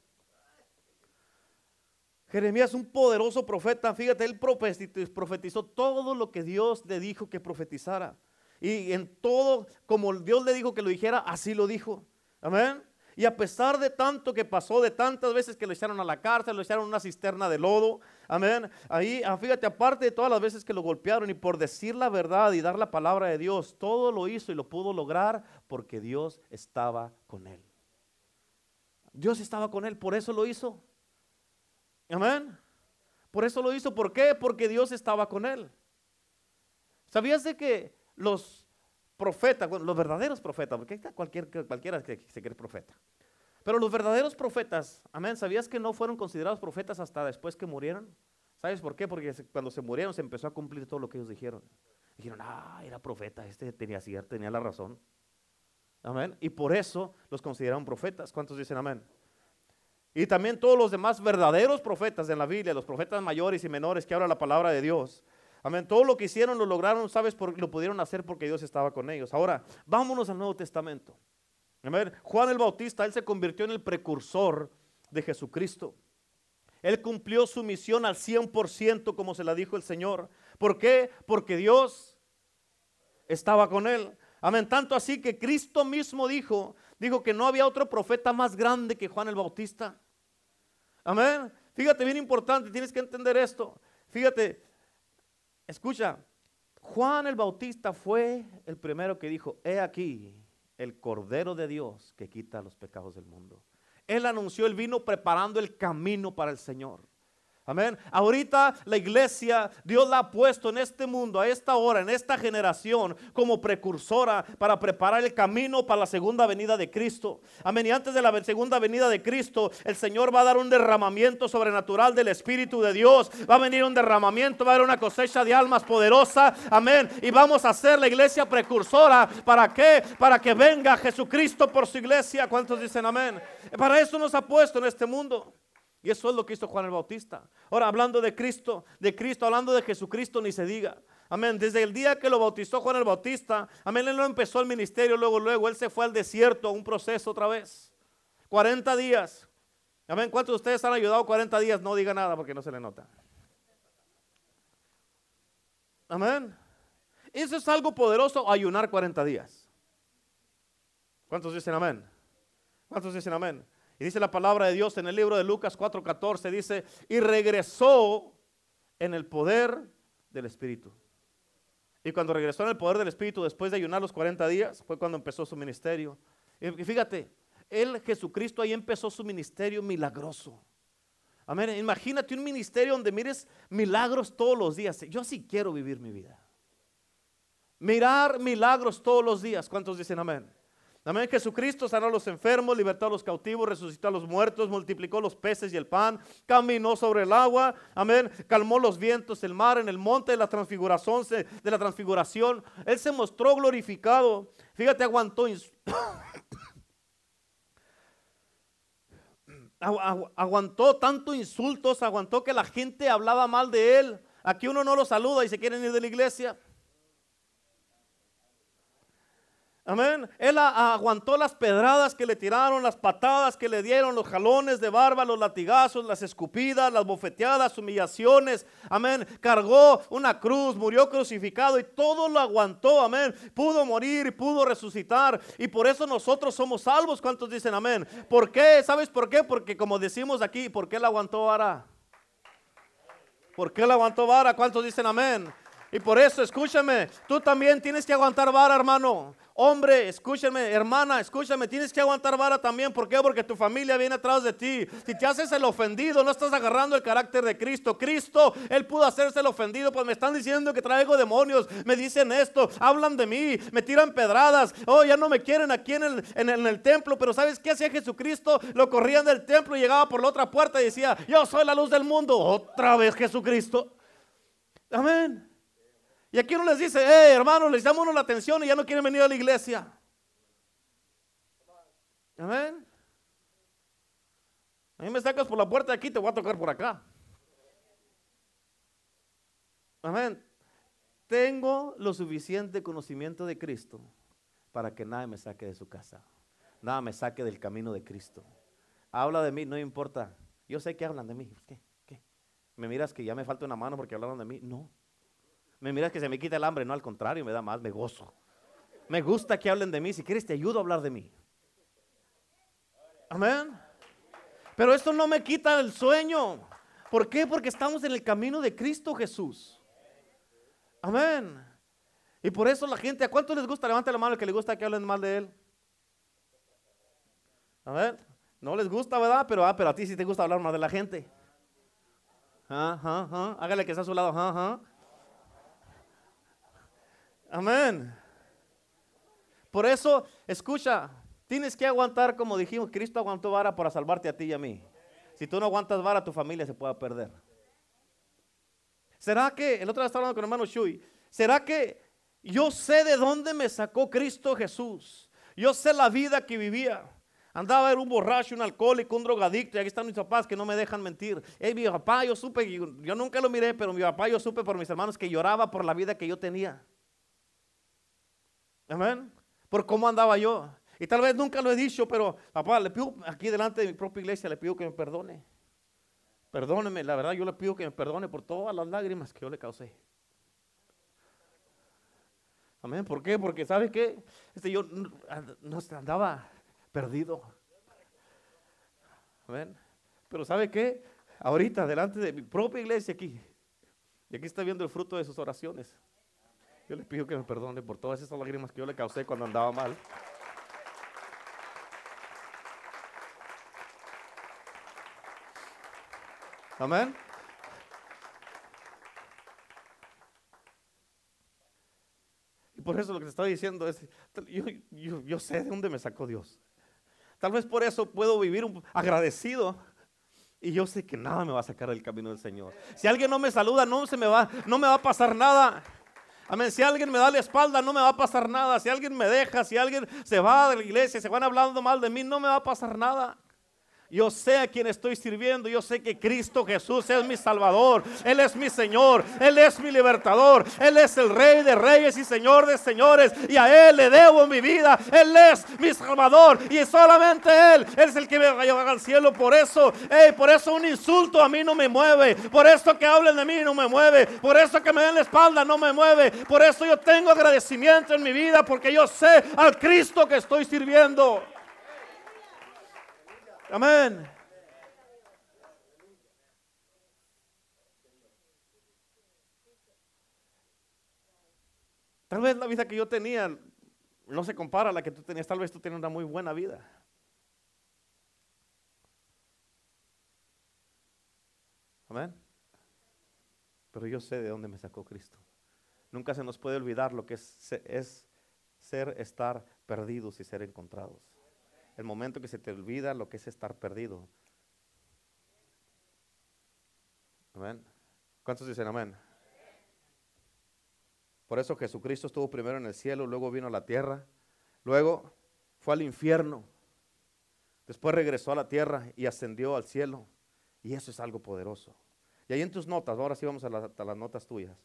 Jeremías, un poderoso profeta, fíjate, él profetizó todo lo que Dios le dijo que profetizara. Y en todo, como Dios le dijo que lo dijera, así lo dijo. Amén. Y a pesar de tanto que pasó, de tantas veces que lo echaron a la cárcel, lo echaron a una cisterna de lodo, amén. Ahí, ah, fíjate, aparte de todas las veces que lo golpearon y por decir la verdad y dar la palabra de Dios, todo lo hizo y lo pudo lograr porque Dios estaba con él. Dios estaba con él, por eso lo hizo. Amén. Por eso lo hizo. ¿Por qué? Porque Dios estaba con él. ¿Sabías de que los profetas, los verdaderos profetas, porque cualquier, cualquiera que se cree profeta. Pero los verdaderos profetas, amén, ¿sabías que no fueron considerados profetas hasta después que murieron? ¿Sabes por qué? Porque cuando se murieron se empezó a cumplir todo lo que ellos dijeron. Dijeron, ah, era profeta, este tenía cierto, tenía la razón. Amén. Y por eso los consideraron profetas. ¿Cuántos dicen amén? Y también todos los demás verdaderos profetas en la Biblia, los profetas mayores y menores que habla la palabra de Dios, Amén. Todo lo que hicieron lo lograron, ¿sabes? Por, lo pudieron hacer porque Dios estaba con ellos. Ahora, vámonos al Nuevo Testamento. Amén. Juan el Bautista, él se convirtió en el precursor de Jesucristo. Él cumplió su misión al 100% como se la dijo el Señor. ¿Por qué? Porque Dios estaba con él. Amén. Tanto así que Cristo mismo dijo, dijo que no había otro profeta más grande que Juan el Bautista. Amén. Fíjate, bien importante, tienes que entender esto. Fíjate, Escucha, Juan el Bautista fue el primero que dijo, he aquí el Cordero de Dios que quita los pecados del mundo. Él anunció, él vino preparando el camino para el Señor. Amén. Ahorita la iglesia, Dios la ha puesto en este mundo, a esta hora, en esta generación, como precursora para preparar el camino para la segunda venida de Cristo. Amén. Y antes de la segunda venida de Cristo, el Señor va a dar un derramamiento sobrenatural del Espíritu de Dios. Va a venir un derramamiento, va a haber una cosecha de almas poderosa. Amén. Y vamos a ser la iglesia precursora. ¿Para qué? Para que venga Jesucristo por su iglesia. ¿Cuántos dicen amén? Para eso nos ha puesto en este mundo. Y eso es lo que hizo Juan el Bautista. Ahora, hablando de Cristo, de Cristo, hablando de Jesucristo, ni se diga. Amén. Desde el día que lo bautizó Juan el Bautista, amén, él no empezó el ministerio luego, luego, él se fue al desierto, un proceso otra vez. 40 días. Amén. ¿Cuántos de ustedes han ayudado 40 días? No diga nada porque no se le nota. Amén. Eso es algo poderoso, ayunar 40 días. ¿Cuántos dicen amén? ¿Cuántos dicen amén? Y dice la palabra de Dios en el libro de Lucas 4:14, dice, y regresó en el poder del Espíritu. Y cuando regresó en el poder del Espíritu, después de ayunar los 40 días, fue cuando empezó su ministerio. Y fíjate, él, Jesucristo, ahí empezó su ministerio milagroso. Amén. Imagínate un ministerio donde mires milagros todos los días. Yo sí quiero vivir mi vida. Mirar milagros todos los días. ¿Cuántos dicen amén? Amén. Jesucristo sanó a los enfermos, libertó a los cautivos, resucitó a los muertos, multiplicó los peces y el pan, caminó sobre el agua. Amén. Calmó los vientos, el mar, en el monte de la transfiguración. De la transfiguración. Él se mostró glorificado. Fíjate, aguantó. aguantó tanto insultos, aguantó que la gente hablaba mal de él. Aquí uno no lo saluda y se quieren ir de la iglesia. Amén. Él aguantó las pedradas que le tiraron, las patadas que le dieron, los jalones de barba, los latigazos, las escupidas, las bofeteadas, humillaciones. Amén. Cargó una cruz, murió crucificado y todo lo aguantó. Amén. Pudo morir y pudo resucitar. Y por eso nosotros somos salvos. ¿Cuántos dicen amén? ¿Por qué? ¿Sabes por qué? Porque como decimos aquí, ¿por qué él aguantó vara? ¿Por qué él aguantó vara? ¿Cuántos dicen amén? Y por eso, escúchame, tú también tienes que aguantar vara, hermano. Hombre, escúchame, hermana, escúchame, tienes que aguantar vara también. ¿Por qué? Porque tu familia viene atrás de ti. Si te haces el ofendido, no estás agarrando el carácter de Cristo. Cristo, Él pudo hacerse el ofendido, pues me están diciendo que traigo demonios, me dicen esto, hablan de mí, me tiran pedradas. Oh, ya no me quieren aquí en el, en el, templo, pero ¿sabes qué hacía Jesucristo? Lo corrían del templo y llegaba por la otra puerta y decía, yo soy la luz del mundo. Otra vez Jesucristo. Amén. Y aquí uno les dice, eh, hermano, les uno la atención y ya no quieren venir a la iglesia. Amén. A mí me sacas por la puerta de aquí, te voy a tocar por acá. Amén. Tengo lo suficiente conocimiento de Cristo para que nada me saque de su casa. Nada me saque del camino de Cristo. Habla de mí, no importa. Yo sé que hablan de mí. ¿Qué? ¿Qué? ¿Me miras que ya me falta una mano porque hablaron de mí? No me miras que se me quita el hambre, no al contrario, me da más, me gozo. Me gusta que hablen de mí, si quieres te ayudo a hablar de mí. Amén. Pero esto no me quita el sueño. ¿Por qué? Porque estamos en el camino de Cristo Jesús. Amén. Y por eso la gente, ¿a cuánto les gusta? Levante la mano que le gusta que hablen mal de él. Amén. No les gusta, ¿verdad? Pero, ah, pero a ti sí te gusta hablar mal de la gente. Ajá, Hágale que está a su lado. Ajá, Amén. Por eso, escucha, tienes que aguantar, como dijimos, Cristo aguantó vara para salvarte a ti y a mí. Si tú no aguantas vara, tu familia se puede perder. ¿Será que, el otro día estaba hablando con el hermano Shui, ¿será que yo sé de dónde me sacó Cristo Jesús? Yo sé la vida que vivía. Andaba era un borracho, un alcohólico, un drogadicto. Y aquí están mis papás que no me dejan mentir. Hey, mi papá, yo supe, yo nunca lo miré, pero mi papá, yo supe por mis hermanos que lloraba por la vida que yo tenía. Amén. Por cómo andaba yo. Y tal vez nunca lo he dicho, pero papá, le pido aquí delante de mi propia iglesia, le pido que me perdone. Perdóneme, la verdad yo le pido que me perdone por todas las lágrimas que yo le causé. Amén. ¿Por qué? Porque ¿sabe qué? Este yo no andaba perdido. Amén. Pero ¿sabe qué? Ahorita delante de mi propia iglesia aquí. Y aquí está viendo el fruto de sus oraciones. Yo les pido que me perdone por todas esas lágrimas que yo le causé cuando andaba mal. Amén. Y por eso lo que te estaba diciendo es, yo, sé de dónde me sacó Dios. Tal vez por eso puedo vivir agradecido. Y yo sé que nada me va a sacar del camino del Señor. Si alguien no me saluda, no se me va, no me va a pasar nada. Amén. Si alguien me da la espalda, no me va a pasar nada. Si alguien me deja, si alguien se va de la iglesia, se van hablando mal de mí, no me va a pasar nada. Yo sé a quién estoy sirviendo. Yo sé que Cristo Jesús es mi Salvador. Él es mi Señor. Él es mi libertador. Él es el Rey de Reyes y Señor de Señores. Y a Él le debo mi vida. Él es mi Salvador. Y solamente Él. Es el que me va a llevar al cielo. Por eso, por eso un insulto a mí no me mueve. Por eso que hablen de mí no me mueve. Por eso que me den la espalda no me mueve. Por eso yo tengo agradecimiento en mi vida. Porque yo sé al Cristo que estoy sirviendo. Amén. Tal vez la vida que yo tenía no se compara a la que tú tenías. Tal vez tú tienes una muy buena vida. Amén. Pero yo sé de dónde me sacó Cristo. Nunca se nos puede olvidar lo que es, es ser, estar perdidos y ser encontrados el momento que se te olvida lo que es estar perdido. Amén. ¿Cuántos dicen amén? Por eso Jesucristo estuvo primero en el cielo, luego vino a la tierra, luego fue al infierno, después regresó a la tierra y ascendió al cielo. Y eso es algo poderoso. Y ahí en tus notas, ahora sí vamos a, a las notas tuyas,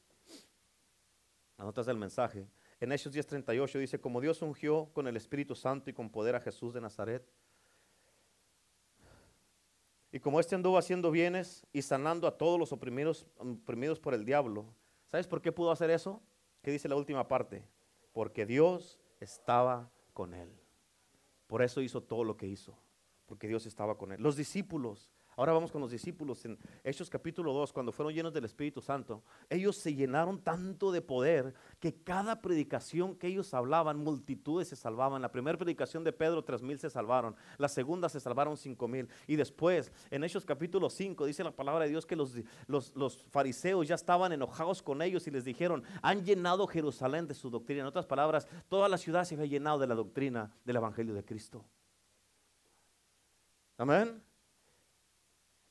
las notas del mensaje. En Hechos 10:38 dice, como Dios ungió con el Espíritu Santo y con poder a Jesús de Nazaret. Y como éste anduvo haciendo bienes y sanando a todos los oprimidos, oprimidos por el diablo. ¿Sabes por qué pudo hacer eso? ¿Qué dice la última parte? Porque Dios estaba con él. Por eso hizo todo lo que hizo. Porque Dios estaba con él. Los discípulos Ahora vamos con los discípulos en Hechos capítulo 2, cuando fueron llenos del Espíritu Santo. Ellos se llenaron tanto de poder que cada predicación que ellos hablaban, multitudes se salvaban. La primera predicación de Pedro, tres mil se salvaron. La segunda se salvaron cinco mil. Y después, en Hechos capítulo 5, dice la palabra de Dios que los, los fariseos ya estaban enojados con ellos y les dijeron, han llenado Jerusalén de su doctrina. En otras palabras, toda la ciudad se había llenado de la doctrina del Evangelio de Cristo. Amén.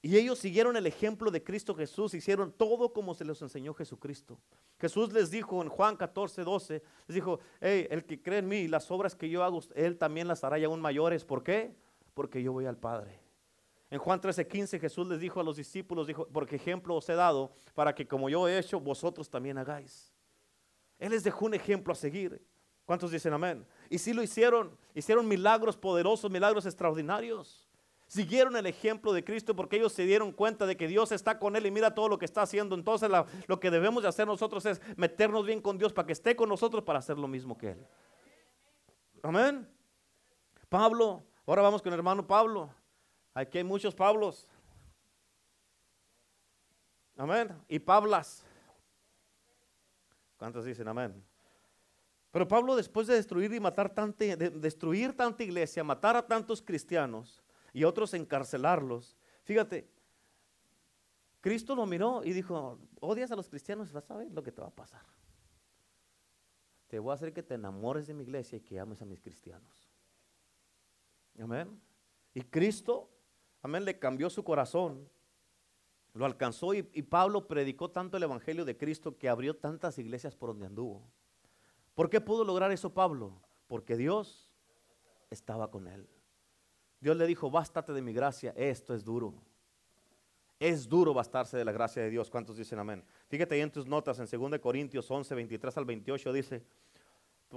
Y ellos siguieron el ejemplo de Cristo Jesús, hicieron todo como se les enseñó Jesucristo. Jesús les dijo en Juan 14, 12, les dijo, hey, el que cree en mí, las obras que yo hago, él también las hará y aún mayores. ¿Por qué? Porque yo voy al Padre. En Juan 13, 15 Jesús les dijo a los discípulos, dijo, porque ejemplo os he dado para que como yo he hecho, vosotros también hagáis. Él les dejó un ejemplo a seguir. ¿Cuántos dicen amén? Y si lo hicieron, hicieron milagros poderosos, milagros extraordinarios. Siguieron el ejemplo de Cristo porque ellos se dieron cuenta de que Dios está con él y mira todo lo que está haciendo. Entonces lo que debemos de hacer nosotros es meternos bien con Dios para que esté con nosotros para hacer lo mismo que Él. Amén. Pablo, ahora vamos con el hermano Pablo. Aquí hay muchos Pablos. Amén. Y Pablas. ¿Cuántos dicen amén? Pero Pablo después de destruir y matar tanta, de destruir tanta iglesia, matar a tantos cristianos, y otros encarcelarlos. Fíjate, Cristo lo miró y dijo, odias a los cristianos, vas a ver lo que te va a pasar. Te voy a hacer que te enamores de mi iglesia y que ames a mis cristianos. Amén. Y Cristo, amén, le cambió su corazón. Lo alcanzó y, y, Pablo predicó tanto el Evangelio de Cristo que abrió tantas iglesias por donde anduvo. ¿Por qué pudo lograr eso Pablo? Porque Dios estaba con él. Dios le dijo, bástate de mi gracia, esto es duro. Es duro bastarse de la gracia de Dios. ¿Cuántos dicen amén? Fíjate ahí en tus notas, en 2 Corintios 11, 23 al 28, dice,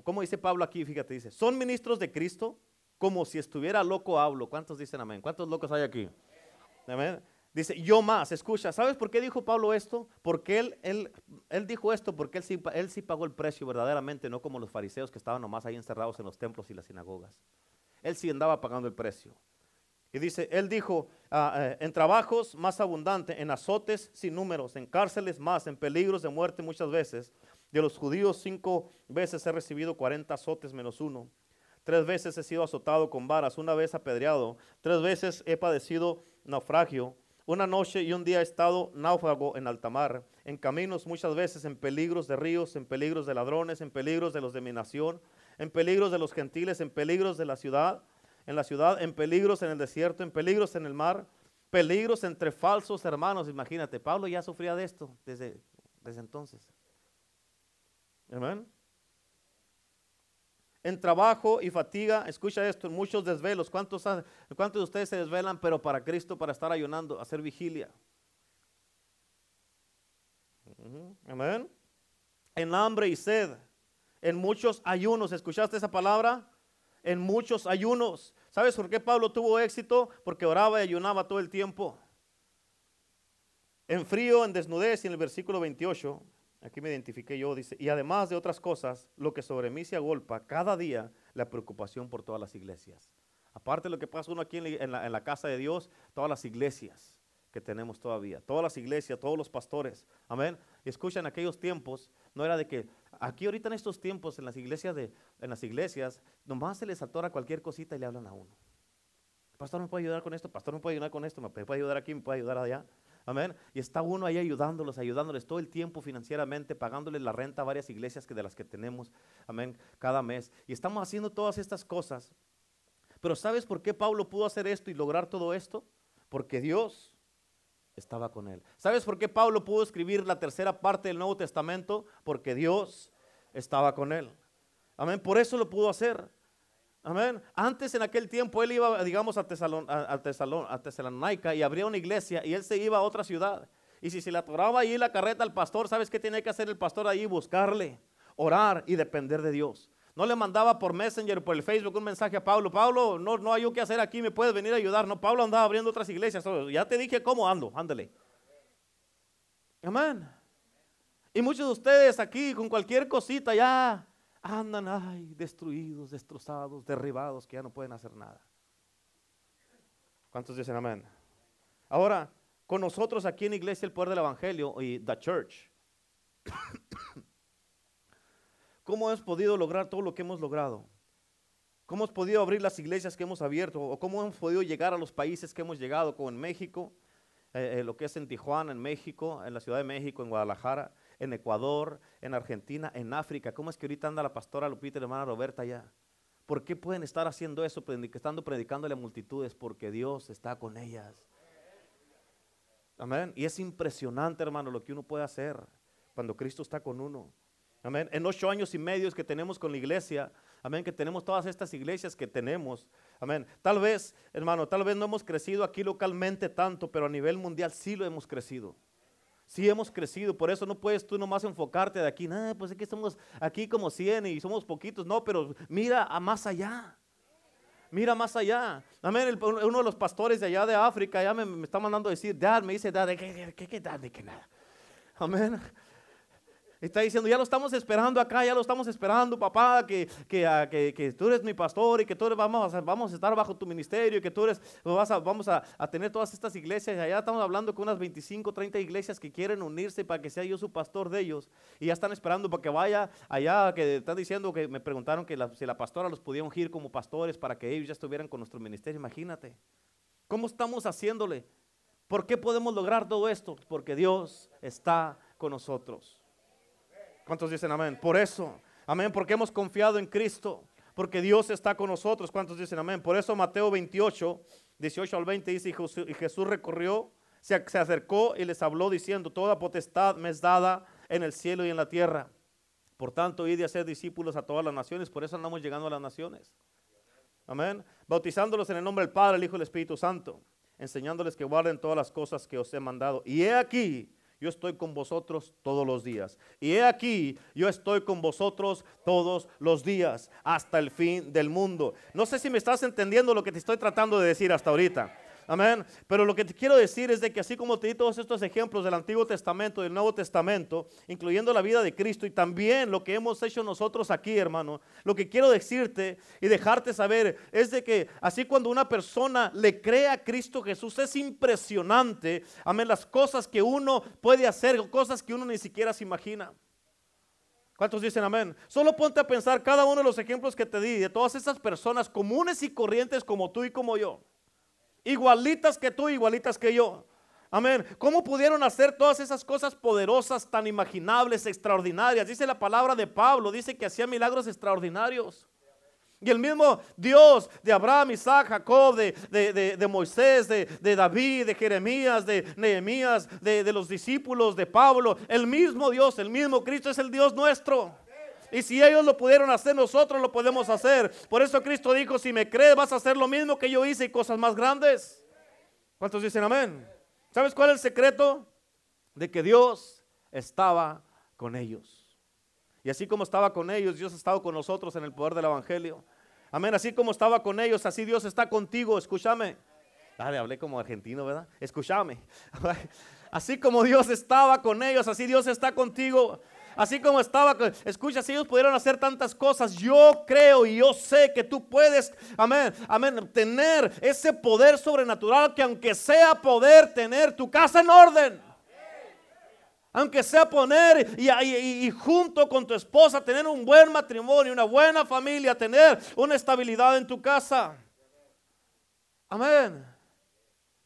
¿cómo dice Pablo aquí? Fíjate, dice, son ministros de Cristo como si estuviera loco hablo. ¿Cuántos dicen amén? ¿Cuántos locos hay aquí? Amén. Dice, yo más, escucha, ¿sabes por qué dijo Pablo esto? Porque él, él, él dijo esto porque él sí, él sí pagó el precio verdaderamente, no como los fariseos que estaban nomás ahí encerrados en los templos y las sinagogas. Él sí andaba pagando el precio. Y dice, él dijo, ah, eh, en trabajos más abundantes, en azotes sin números, en cárceles más, en peligros de muerte muchas veces. De los judíos cinco veces he recibido 40 azotes menos uno. Tres veces he sido azotado con varas, una vez apedreado, tres veces he padecido naufragio, una noche y un día he estado náufrago en alta mar, en caminos muchas veces en peligros de ríos, en peligros de ladrones, en peligros de los de mi nación, en peligros de los gentiles, en peligros de la ciudad, en la ciudad, en peligros en el desierto, en peligros en el mar, peligros entre falsos hermanos. Imagínate, Pablo ya sufría de esto desde, desde entonces. Amén. En trabajo y fatiga, escucha esto, en muchos desvelos. ¿Cuántos, ¿Cuántos de ustedes se desvelan, pero para Cristo, para estar ayunando, hacer vigilia? Amén. En hambre y sed, en muchos ayunos. ¿Escuchaste esa palabra? En muchos ayunos. ¿Sabes por qué Pablo tuvo éxito? Porque oraba y ayunaba todo el tiempo. En frío, en desnudez, y en el versículo 28, aquí me identifiqué yo, dice, y además de otras cosas, lo que sobre mí se agolpa cada día, la preocupación por todas las iglesias. Aparte de lo que pasa uno aquí en la, en la casa de Dios, todas las iglesias que tenemos todavía, todas las iglesias, todos los pastores, amén. Escuchan, aquellos tiempos, no era de que aquí ahorita en estos tiempos, en las iglesias, de, en las iglesias, nomás se les atora cualquier cosita y le hablan a uno. Pastor, ¿me puede ayudar con esto? Pastor, ¿me puede ayudar con esto? ¿Me puede ayudar aquí? ¿Me puede ayudar allá? Amén. Y está uno ahí ayudándolos, ayudándoles todo el tiempo financieramente, pagándoles la renta a varias iglesias que de las que tenemos, amén, cada mes. Y estamos haciendo todas estas cosas. Pero ¿sabes por qué Pablo pudo hacer esto y lograr todo esto? Porque Dios estaba con él. ¿Sabes por qué Pablo pudo escribir la tercera parte del Nuevo Testamento? Porque Dios estaba con él. Amén. Por eso lo pudo hacer. Amén. Antes en aquel tiempo él iba, digamos, a, Tesalon, a, Tesalónica y abría una iglesia y él se iba a otra ciudad. Y si se le atoraba ahí la carreta al pastor, ¿sabes qué tiene que hacer el pastor ahí? Buscarle, orar y depender de Dios. No le mandaba por Messenger, por el Facebook un mensaje a Pablo. Pablo, no, no hay yo qué hacer aquí, me puedes venir a ayudar. No, Pablo andaba abriendo otras iglesias. Ya te dije cómo ando, ándale. Amén. Y muchos de ustedes aquí con cualquier cosita ya andan, ay, destruidos, destrozados, derribados, que ya no pueden hacer nada. ¿Cuántos dicen amén? Ahora, con nosotros aquí en Iglesia el Poder del Evangelio y The Church, ¿cómo hemos podido lograr todo lo que hemos logrado? ¿Cómo hemos podido abrir las iglesias que hemos abierto? ¿O cómo hemos podido llegar a los países que hemos llegado, como en México, eh, eh, lo que es en Tijuana, en México, en la Ciudad de México, en Guadalajara? en Ecuador, en Argentina, en África. ¿Cómo es que ahorita anda la pastora Lupita y hermana Roberta allá? ¿Por qué pueden estar haciendo eso, estando predicándole a multitudes? Porque Dios está con ellas. Amén. Y es impresionante, hermano, lo que uno puede hacer cuando Cristo está con uno. Amén. En ocho años y medios que tenemos con la iglesia, amén, que tenemos todas estas iglesias que tenemos, amén. Tal vez, hermano, tal vez no hemos crecido aquí localmente tanto, pero a nivel mundial sí lo hemos crecido. Sí hemos crecido, por eso no puedes tú nomás enfocarte de aquí, nada, pues es que somos aquí como 100 y somos poquitos, no, pero mira a más allá. Mira más allá. Amén. uno de los pastores de allá de África ya me, está mandando decir, Dad, me dice, Dad, ¿qué, qué, qué, dad, de qué nada? Amén. Está diciendo, ya lo estamos esperando acá, ya lo estamos esperando, papá, que, que, ah, que, tú eres mi pastor y que tú vamos, a, vamos a estar bajo tu ministerio y que tú eres, vas a, vamos a, tener todas estas iglesias. Allá estamos hablando con unas 25, 30 iglesias que quieren unirse para que sea yo su pastor de ellos. Y ya están esperando para que vaya allá, que están diciendo que me preguntaron que si la pastora los podía ungir como pastores para que ellos ya estuvieran con nuestro ministerio. Imagínate. ¿Cómo estamos haciéndole? ¿Por qué podemos lograr todo esto? Porque Dios está con nosotros. ¿Cuántos dicen amén? Por eso, amén, porque hemos confiado en Cristo, porque Dios está con nosotros. ¿Cuántos dicen amén? Por eso Mateo 28, 18 al 20 dice, y Jesús recorrió, se, acercó y les habló diciendo, toda potestad me es dada en el cielo y en la tierra. Por tanto, id a ser discípulos a todas las naciones, por eso andamos llegando a las naciones. Amén. Bautizándolos en el nombre del Padre, el Hijo y el Espíritu Santo, enseñándoles que guarden todas las cosas que os he mandado. Y he aquí, yo estoy con vosotros todos los días. Y he aquí, yo estoy con vosotros todos los días hasta el fin del mundo. No sé si me estás entendiendo lo que te estoy tratando de decir hasta ahorita. Amén. Pero lo que te quiero decir es de que así como te di todos estos ejemplos del Antiguo Testamento y del Nuevo Testamento, incluyendo la vida de Cristo y también lo que hemos hecho nosotros aquí, hermano, lo que quiero decirte y dejarte saber es de que así cuando una persona le cree a Cristo Jesús es impresionante, amén, las cosas que uno puede hacer, cosas que uno ni siquiera se imagina. ¿Cuántos dicen amén? Solo ponte a pensar cada uno de los ejemplos que te di de todas esas personas comunes y corrientes como tú y como yo igualitas que tú, igualitas que yo. Amén. ¿Cómo pudieron hacer todas esas cosas poderosas, tan imaginables, extraordinarias? Dice la palabra de Pablo, dice que hacía milagros extraordinarios. Y el mismo Dios de Abraham, Isaac, Jacob, de, Moisés, de, David, de Jeremías, de Nehemías, de, los discípulos de Pablo, el mismo Dios, el mismo Cristo es el Dios nuestro. Y si ellos lo pudieron hacer, nosotros lo podemos hacer. Por eso Cristo dijo, si me crees, vas a hacer lo mismo que yo hice y cosas más grandes. ¿Cuántos dicen amén? ¿Sabes cuál es el secreto? De que Dios estaba con ellos. Y así como estaba con ellos, Dios ha estado con nosotros en el poder del Evangelio. Amén. Así como estaba con ellos, así Dios está contigo. Escúchame. Dale, hablé como argentino, ¿verdad? Escúchame. Así como Dios estaba con ellos, así Dios está contigo. Así como estaba, escucha, si ellos pudieron hacer tantas cosas, yo creo y yo sé que tú puedes, amén, amén, tener ese poder sobrenatural que aunque sea poder tener tu casa en orden. Aunque sea poner y, y, junto con tu esposa tener un buen matrimonio, una buena familia, tener una estabilidad en tu casa. Amén.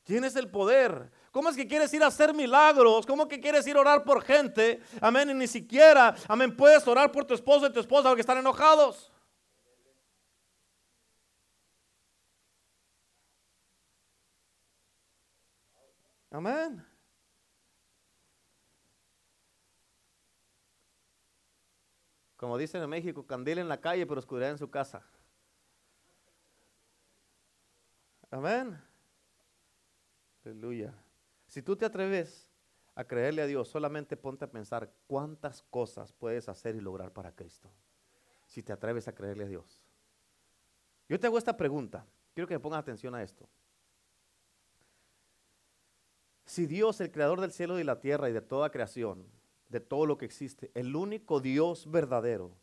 Tienes el poder. ¿Cómo es que quieres ir a hacer milagros? ¿Cómo que quieres ir a orar por gente? Amén. Y ni siquiera, amén, puedes orar por tu esposo y tu esposa porque están enojados. Amén. Como dicen en México, candil en la calle, pero oscuridad en su casa. Amén. Aleluya. Si tú te atreves a creerle a Dios, solamente ponte a pensar cuántas cosas puedes hacer y lograr para Cristo. Si te atreves a creerle a Dios. Yo te hago esta pregunta. Quiero que me pongas atención a esto. Si Dios, el creador del cielo y la tierra y de toda creación, de todo lo que existe, el único Dios verdadero,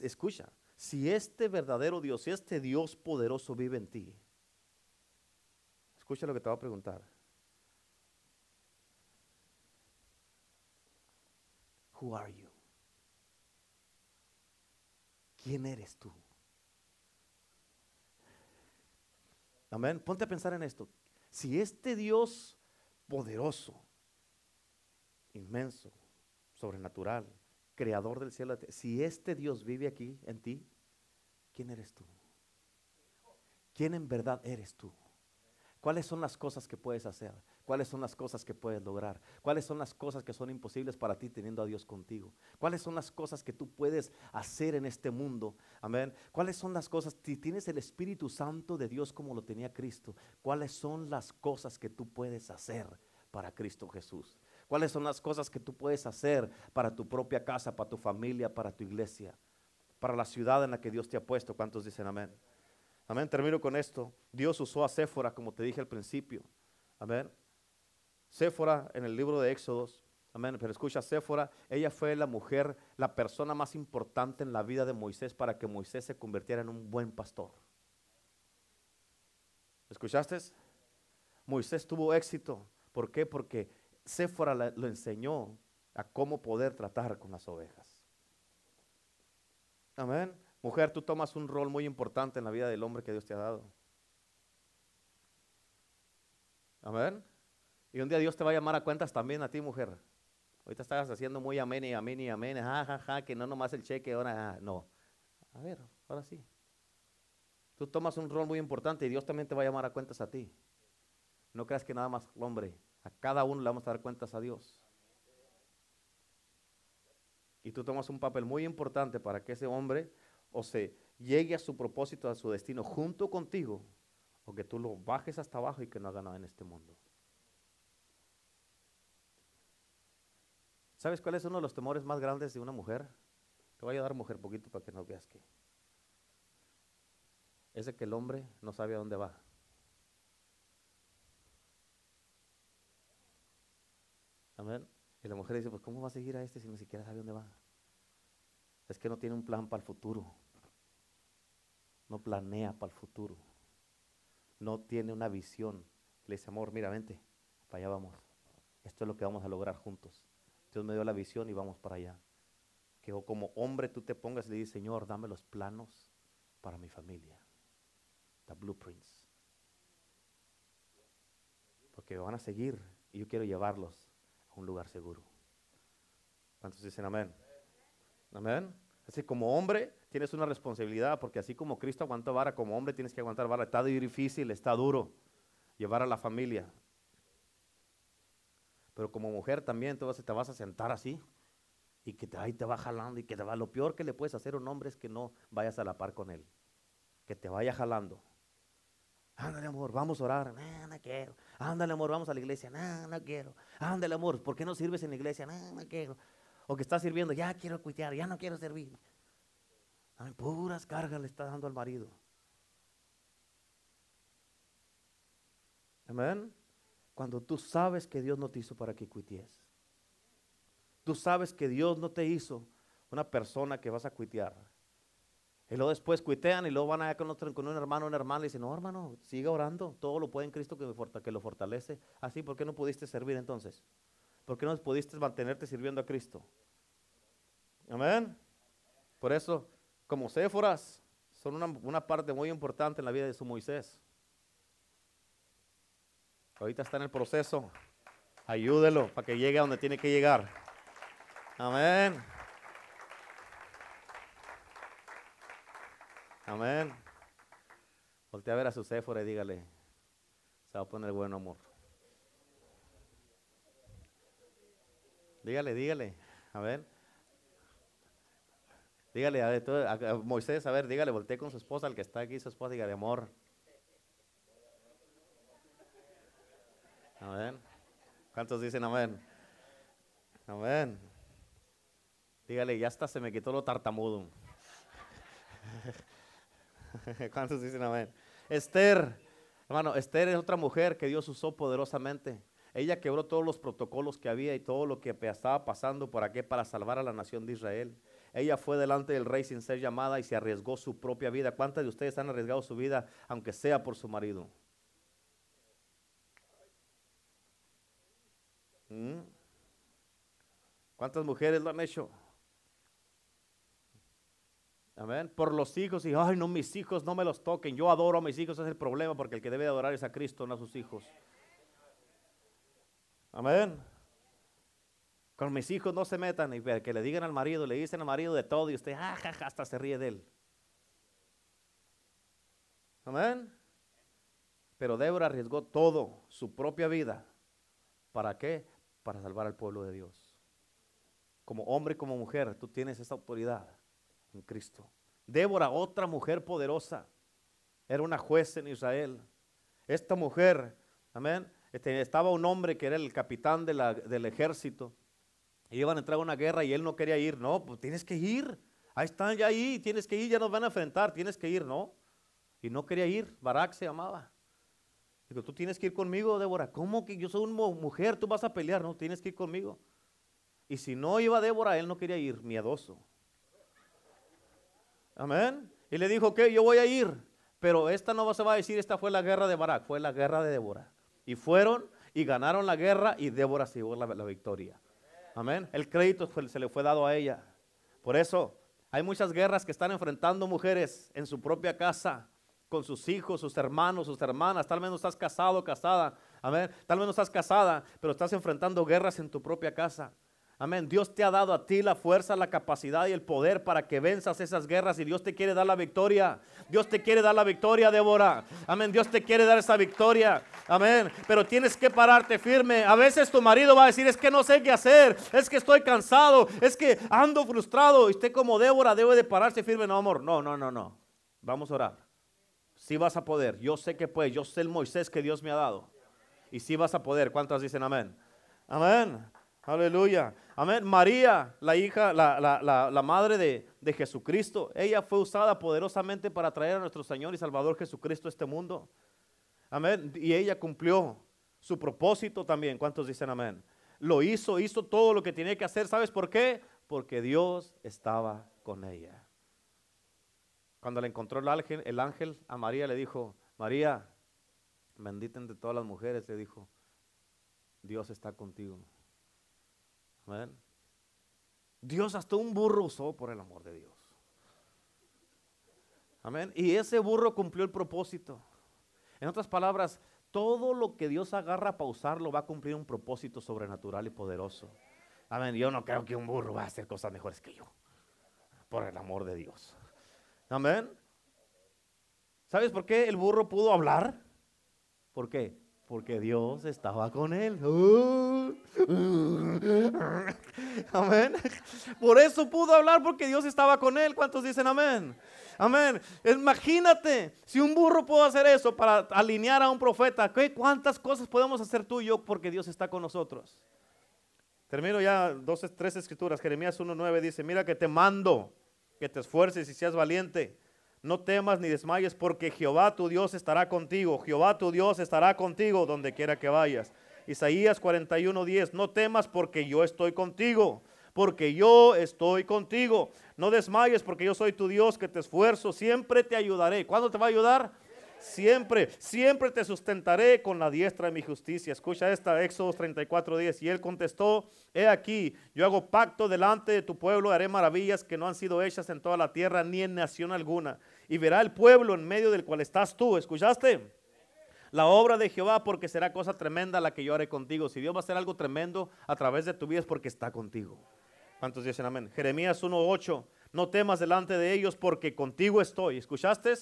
escucha, si este verdadero Dios, si este Dios poderoso vive en ti, escucha lo que te voy a preguntar. Who are you? ¿Quién eres tú? Amén. Ponte a pensar en esto. Si este Dios poderoso, inmenso, sobrenatural, creador del cielo, si este Dios vive aquí en ti, ¿quién eres tú? ¿Quién en verdad eres tú? ¿Cuáles son las cosas que puedes hacer? ¿Cuáles son las cosas que puedes lograr? ¿Cuáles son las cosas que son imposibles para ti teniendo a Dios contigo? ¿Cuáles son las cosas que tú puedes hacer en este mundo? Amén. ¿Cuáles son las cosas? Si tienes el Espíritu Santo de Dios como lo tenía Cristo, ¿cuáles son las cosas que tú puedes hacer para Cristo Jesús? ¿Cuáles son las cosas que tú puedes hacer para tu propia casa, para tu familia, para tu iglesia, para la ciudad en la que Dios te ha puesto? ¿Cuántos dicen amén? Amén. Termino con esto. Dios usó a Séfora, como te dije al principio. Amén. Séfora en el libro de Éxodos. Amén. Pero escucha, Séfora, ella fue la mujer, la persona más importante en la vida de Moisés para que Moisés se convirtiera en un buen pastor. ¿Escuchaste? Moisés tuvo éxito. ¿Por qué? Porque Séfora lo enseñó a cómo poder tratar con las ovejas. Amén. Mujer, tú tomas un rol muy importante en la vida del hombre que Dios te ha dado. Amén. Y un día Dios te va a llamar a cuentas también a ti, mujer. Ahorita estás haciendo muy amén y amén y amén, ja, ja, ja, que no nomás el cheque, ahora no. A ver, ahora sí. Tú tomas un rol muy importante y Dios también te va a llamar a cuentas a ti. No creas que nada más hombre, a cada uno le vamos a dar cuentas a Dios. Y tú tomas un papel muy importante para que ese hombre o se llegue a su propósito, a su destino junto contigo, o que tú lo bajes hasta abajo y que no haga nada en este mundo. ¿Sabes cuál es uno de los temores más grandes de una mujer? Te voy a dar mujer poquito para que no veas que. Es de que el hombre no sabe a dónde va. Amén. Y la mujer dice, pues ¿cómo va a seguir a este si ni siquiera sabe dónde va? es que no tiene un plan para el futuro. No planea para el futuro. No tiene una visión. Le dice, amor, mira, vente, para allá vamos. Esto es lo que vamos a lograr juntos. Dios me dio la visión y vamos para allá. Que como hombre tú te pongas y le dices, Señor, dame los planos para mi familia. The blueprints. Porque van a seguir Y yo quiero llevarlos a un lugar seguro. ¿Cuántos dicen amén? Amén. Así como hombre tienes una responsabilidad, porque así como Cristo aguantó vara, como hombre tienes que aguantar vara. Está difícil, está duro llevar a la familia. Pero como mujer también te vas, te vas a sentar así y que te, ahí te va jalando y que te va. Lo peor que le puedes hacer a un hombre es que no vayas a la par con él, que te vaya jalando. Ándale, amor, vamos a orar. No, no quiero. Ándale, amor, vamos a la iglesia. No, no quiero. Ándale, amor, ¿por qué no sirves en la iglesia? No, no quiero. O que está sirviendo, ya quiero cuitear, ya no quiero servir. Ay, puras cargas le está dando al marido. Amén. Cuando tú sabes que Dios no te hizo para que cuities. Tú sabes que Dios no te hizo una persona que vas a cuitear. Y luego después cuitean y luego van allá con, con un hermano una hermana y dicen, no hermano, siga orando, todo lo puede en Cristo que, que lo fortalece. Así, ¿por qué no pudiste servir entonces? ¿Por qué no pudiste mantenerte sirviendo a Cristo? Amén. Por eso, como Séforas, son una parte muy importante en la vida de su Moisés. Ahorita está en el proceso. Ayúdelo para que llegue a donde tiene que llegar. Amén. Amén. Voltea a ver a su Séfora y dígale, se va a poner bueno amor. Dígale, dígale. A ver. Dígale a, a, Moisés, a ver, dígale, voltee con su esposa, al que está aquí, su esposa, dígale, amor. ¿Cuántos dicen amén? Amén. Dígale, ya hasta se me quitó lo tartamudo. ¿Cuántos dicen amén? Esther, hermano, Esther es otra mujer que Dios usó poderosamente. Ella quebró todos los protocolos que había y todo lo que estaba pasando por aquí para salvar a la nación de Israel. Ella fue delante del rey sin ser llamada y se arriesgó su propia vida. ¿Cuántas de ustedes han arriesgado su vida, aunque sea por su marido? ¿Mm? ¿Cuántas mujeres lo han hecho? Amén. Por los hijos y, ay, no, mis hijos no me los toquen. Yo adoro a mis hijos, es el problema, porque el que debe adorar es a Cristo, no a sus hijos. Amén. Con mis hijos no se metan y que le digan al marido, le dicen al marido de todo y usted, ah, hasta se ríe de él. Amén. Pero Débora arriesgó todo, su propia vida. ¿Para qué? Para salvar al pueblo de Dios. Como hombre y como mujer, tú tienes esa autoridad en Cristo. Débora, otra mujer poderosa, era una juez en Israel. Esta mujer, amén, este, estaba un hombre que era el capitán del ejército. Iban a entrar a una guerra y él no quería ir. No, pues tienes que ir. Ahí están ya ahí, tienes que ir, ya nos van a enfrentar, tienes que ir, ¿no? Y no quería ir, Barak se llamaba. Digo, tú tienes que ir conmigo, Débora. ¿Cómo que yo soy una mujer? Tú vas a pelear, ¿no? Tienes que ir conmigo. Y si no iba Débora, él no quería ir, miedoso. Amén. Y le dijo, que yo voy a ir. Pero esta no se va a decir, esta fue la guerra de Barak, fue la guerra de Débora. Y fueron y ganaron la guerra y Débora se llevó la, victoria. Amén. El crédito se le fue dado a ella. Por eso hay muchas guerras que están enfrentando mujeres en su propia casa, con sus hijos, sus hermanos, sus hermanas. Tal vez no estás casado casada. Amén. Tal vez no estás casada, pero estás enfrentando guerras en tu propia casa. Amén. Dios te ha dado a ti la fuerza, la capacidad y el poder para que venzas esas guerras y Dios te quiere dar la victoria. Dios te quiere dar la victoria, Débora. Amén. Dios te quiere dar esa victoria. Amén. Pero tienes que pararte firme. A veces tu marido va a decir, es que no sé qué hacer, es que estoy cansado, es que ando frustrado. Y usted como Débora debe de pararse firme. No, amor. No, no, no, no. Vamos a orar. Si vas a poder. Yo sé que puedes. Yo sé el Moisés que Dios me ha dado. Y si vas a poder. ¿Cuántos dicen amén? Amén. Aleluya. Amén. María, la hija, la, madre de, de, Jesucristo, ella fue usada poderosamente para traer a nuestro Señor y Salvador Jesucristo a este mundo. Amén. Y ella cumplió su propósito también. ¿Cuántos dicen amén? Lo hizo, hizo todo lo que tenía que hacer. ¿Sabes por qué? Porque Dios estaba con ella. Cuando le encontró el ángel, el ángel a María le dijo, María, bendita entre todas las mujeres, le dijo, Dios está contigo. Dios hasta un burro usó por el amor de Dios. Amén. Y ese burro cumplió el propósito. En otras palabras, todo lo que Dios agarra para usarlo va a cumplir un propósito sobrenatural y poderoso. Amén. Yo no creo que un burro va a hacer cosas mejores que yo. Por el amor de Dios. Amén. ¿Sabes por qué el burro pudo hablar? ¿Por qué? Porque Dios estaba con él. Amén. Por eso pudo hablar porque Dios estaba con él. ¿Cuántos dicen amén? Amén. Imagínate, si un burro pudo hacer eso para alinear a un profeta, ¿qué, ¿cuántas cosas podemos hacer tú y yo porque Dios está con nosotros? Termino ya dos, tres escrituras. Jeremías 1.9 dice, mira que te mando, que te esfuerces y seas valiente. No temas ni desmayes porque Jehová tu Dios estará contigo. Jehová tu Dios estará contigo donde quiera que vayas. Isaías 41.10, no temas porque yo estoy contigo porque yo estoy contigo. No desmayes porque yo soy tu Dios que te esfuerzo, siempre te ayudaré. ¿Cuándo te va a ayudar? Siempre, siempre te sustentaré con la diestra de mi justicia. Escucha esta, Éxodo 34:10. Y él contestó, he aquí, yo hago pacto delante de tu pueblo, haré maravillas que no han sido hechas en toda la tierra ni en nación alguna. Y verá el pueblo en medio del cual estás tú. ¿Escuchaste? La obra de Jehová porque será cosa tremenda la que yo haré contigo. Si Dios va a hacer algo tremendo a través de tu vida es porque está contigo. ¿Cuántos dicen amén? Jeremías 1.8, no temas delante de ellos porque contigo estoy. ¿Escuchaste?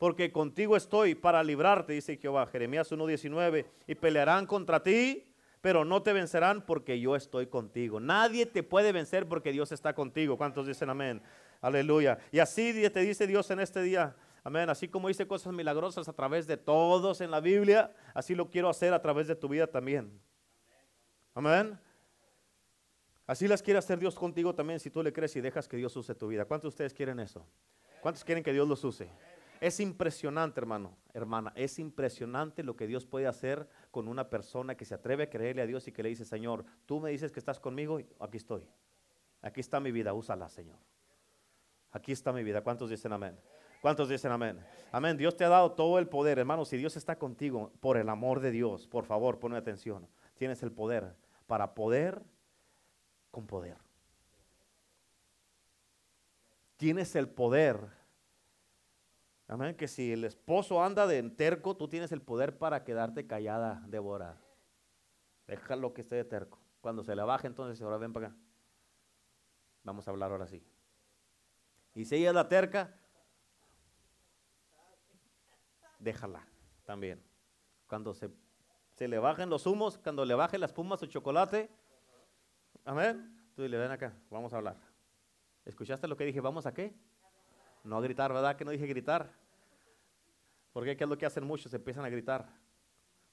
Porque contigo estoy para librarte, dice Jehová. Jeremías 1.19, y pelearán contra ti, pero no te vencerán porque yo estoy contigo. Nadie te puede vencer porque Dios está contigo. ¿Cuántos dicen amén? Aleluya. Y así te dice Dios en este día. Amén. Así como hice cosas milagrosas a través de todos en la Biblia, así lo quiero hacer a través de tu vida también. Amén. Así las quiere hacer Dios contigo también si tú le crees y dejas que Dios use tu vida. ¿Cuántos de ustedes quieren eso? ¿Cuántos quieren que Dios los use? Es impresionante, hermano, hermana, es impresionante lo que Dios puede hacer con una persona que se atreve a creerle a Dios y que le dice, Señor, tú me dices que estás conmigo, aquí estoy. Aquí está mi vida, úsala, Señor. Aquí está mi vida. ¿Cuántos dicen amén? ¿Cuántos dicen amén? Amén. Dios te ha dado todo el poder, hermano. Si Dios está contigo, por el amor de Dios, por favor, ponme atención. Tienes el poder para poder con poder. Tienes el poder. Amén. Que si el esposo anda de terco, tú tienes el poder para quedarte callada, devorar. Déjalo que esté de terco. Cuando se le baje, entonces ahora ven para acá. Vamos a hablar ahora sí. Y si ella es la terca, déjala también. Cuando se, se le bajen los humos, cuando le baje las pumas o chocolate, Amén. Tú dile, ven acá, vamos a hablar. ¿Escuchaste lo que dije? ¿Vamos a qué? No gritar, ¿verdad? Que no dije gritar. ¿Por qué? ¿Qué es lo que hacen muchos? Empiezan a gritar.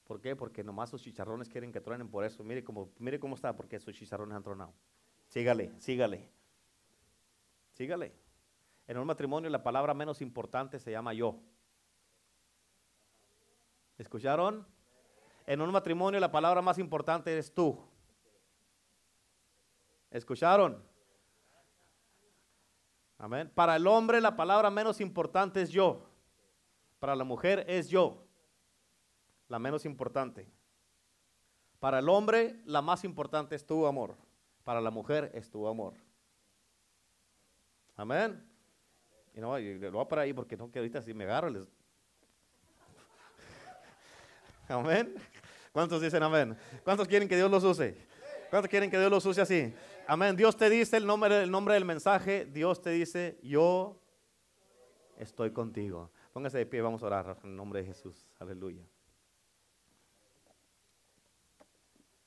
¿Por qué? Porque nomás sus chicharrones quieren que truenen por eso. Mire cómo, mire cómo está, porque sus chicharrones han tronado. Sígale, sígale. Sígale. En un matrimonio la palabra menos importante se llama yo. ¿Escucharon? En un matrimonio la palabra más importante es tú. ¿Escucharon? Amén. Para el hombre la palabra menos importante es yo. Para la mujer es yo. La menos importante. Para el hombre la más importante es tu amor. Para la mujer es tu amor. Amén. Y no, lo voy para ahí porque no que ahorita si me agarro. Amén. ¿Cuántos dicen amén? ¿Cuántos quieren que Dios los use? ¿Cuántos quieren que Dios los use así? Amén. Dios te dice el nombre, el nombre del mensaje. Dios te dice, yo estoy contigo. Póngase de pie, vamos a orar en el nombre de Jesús. Aleluya.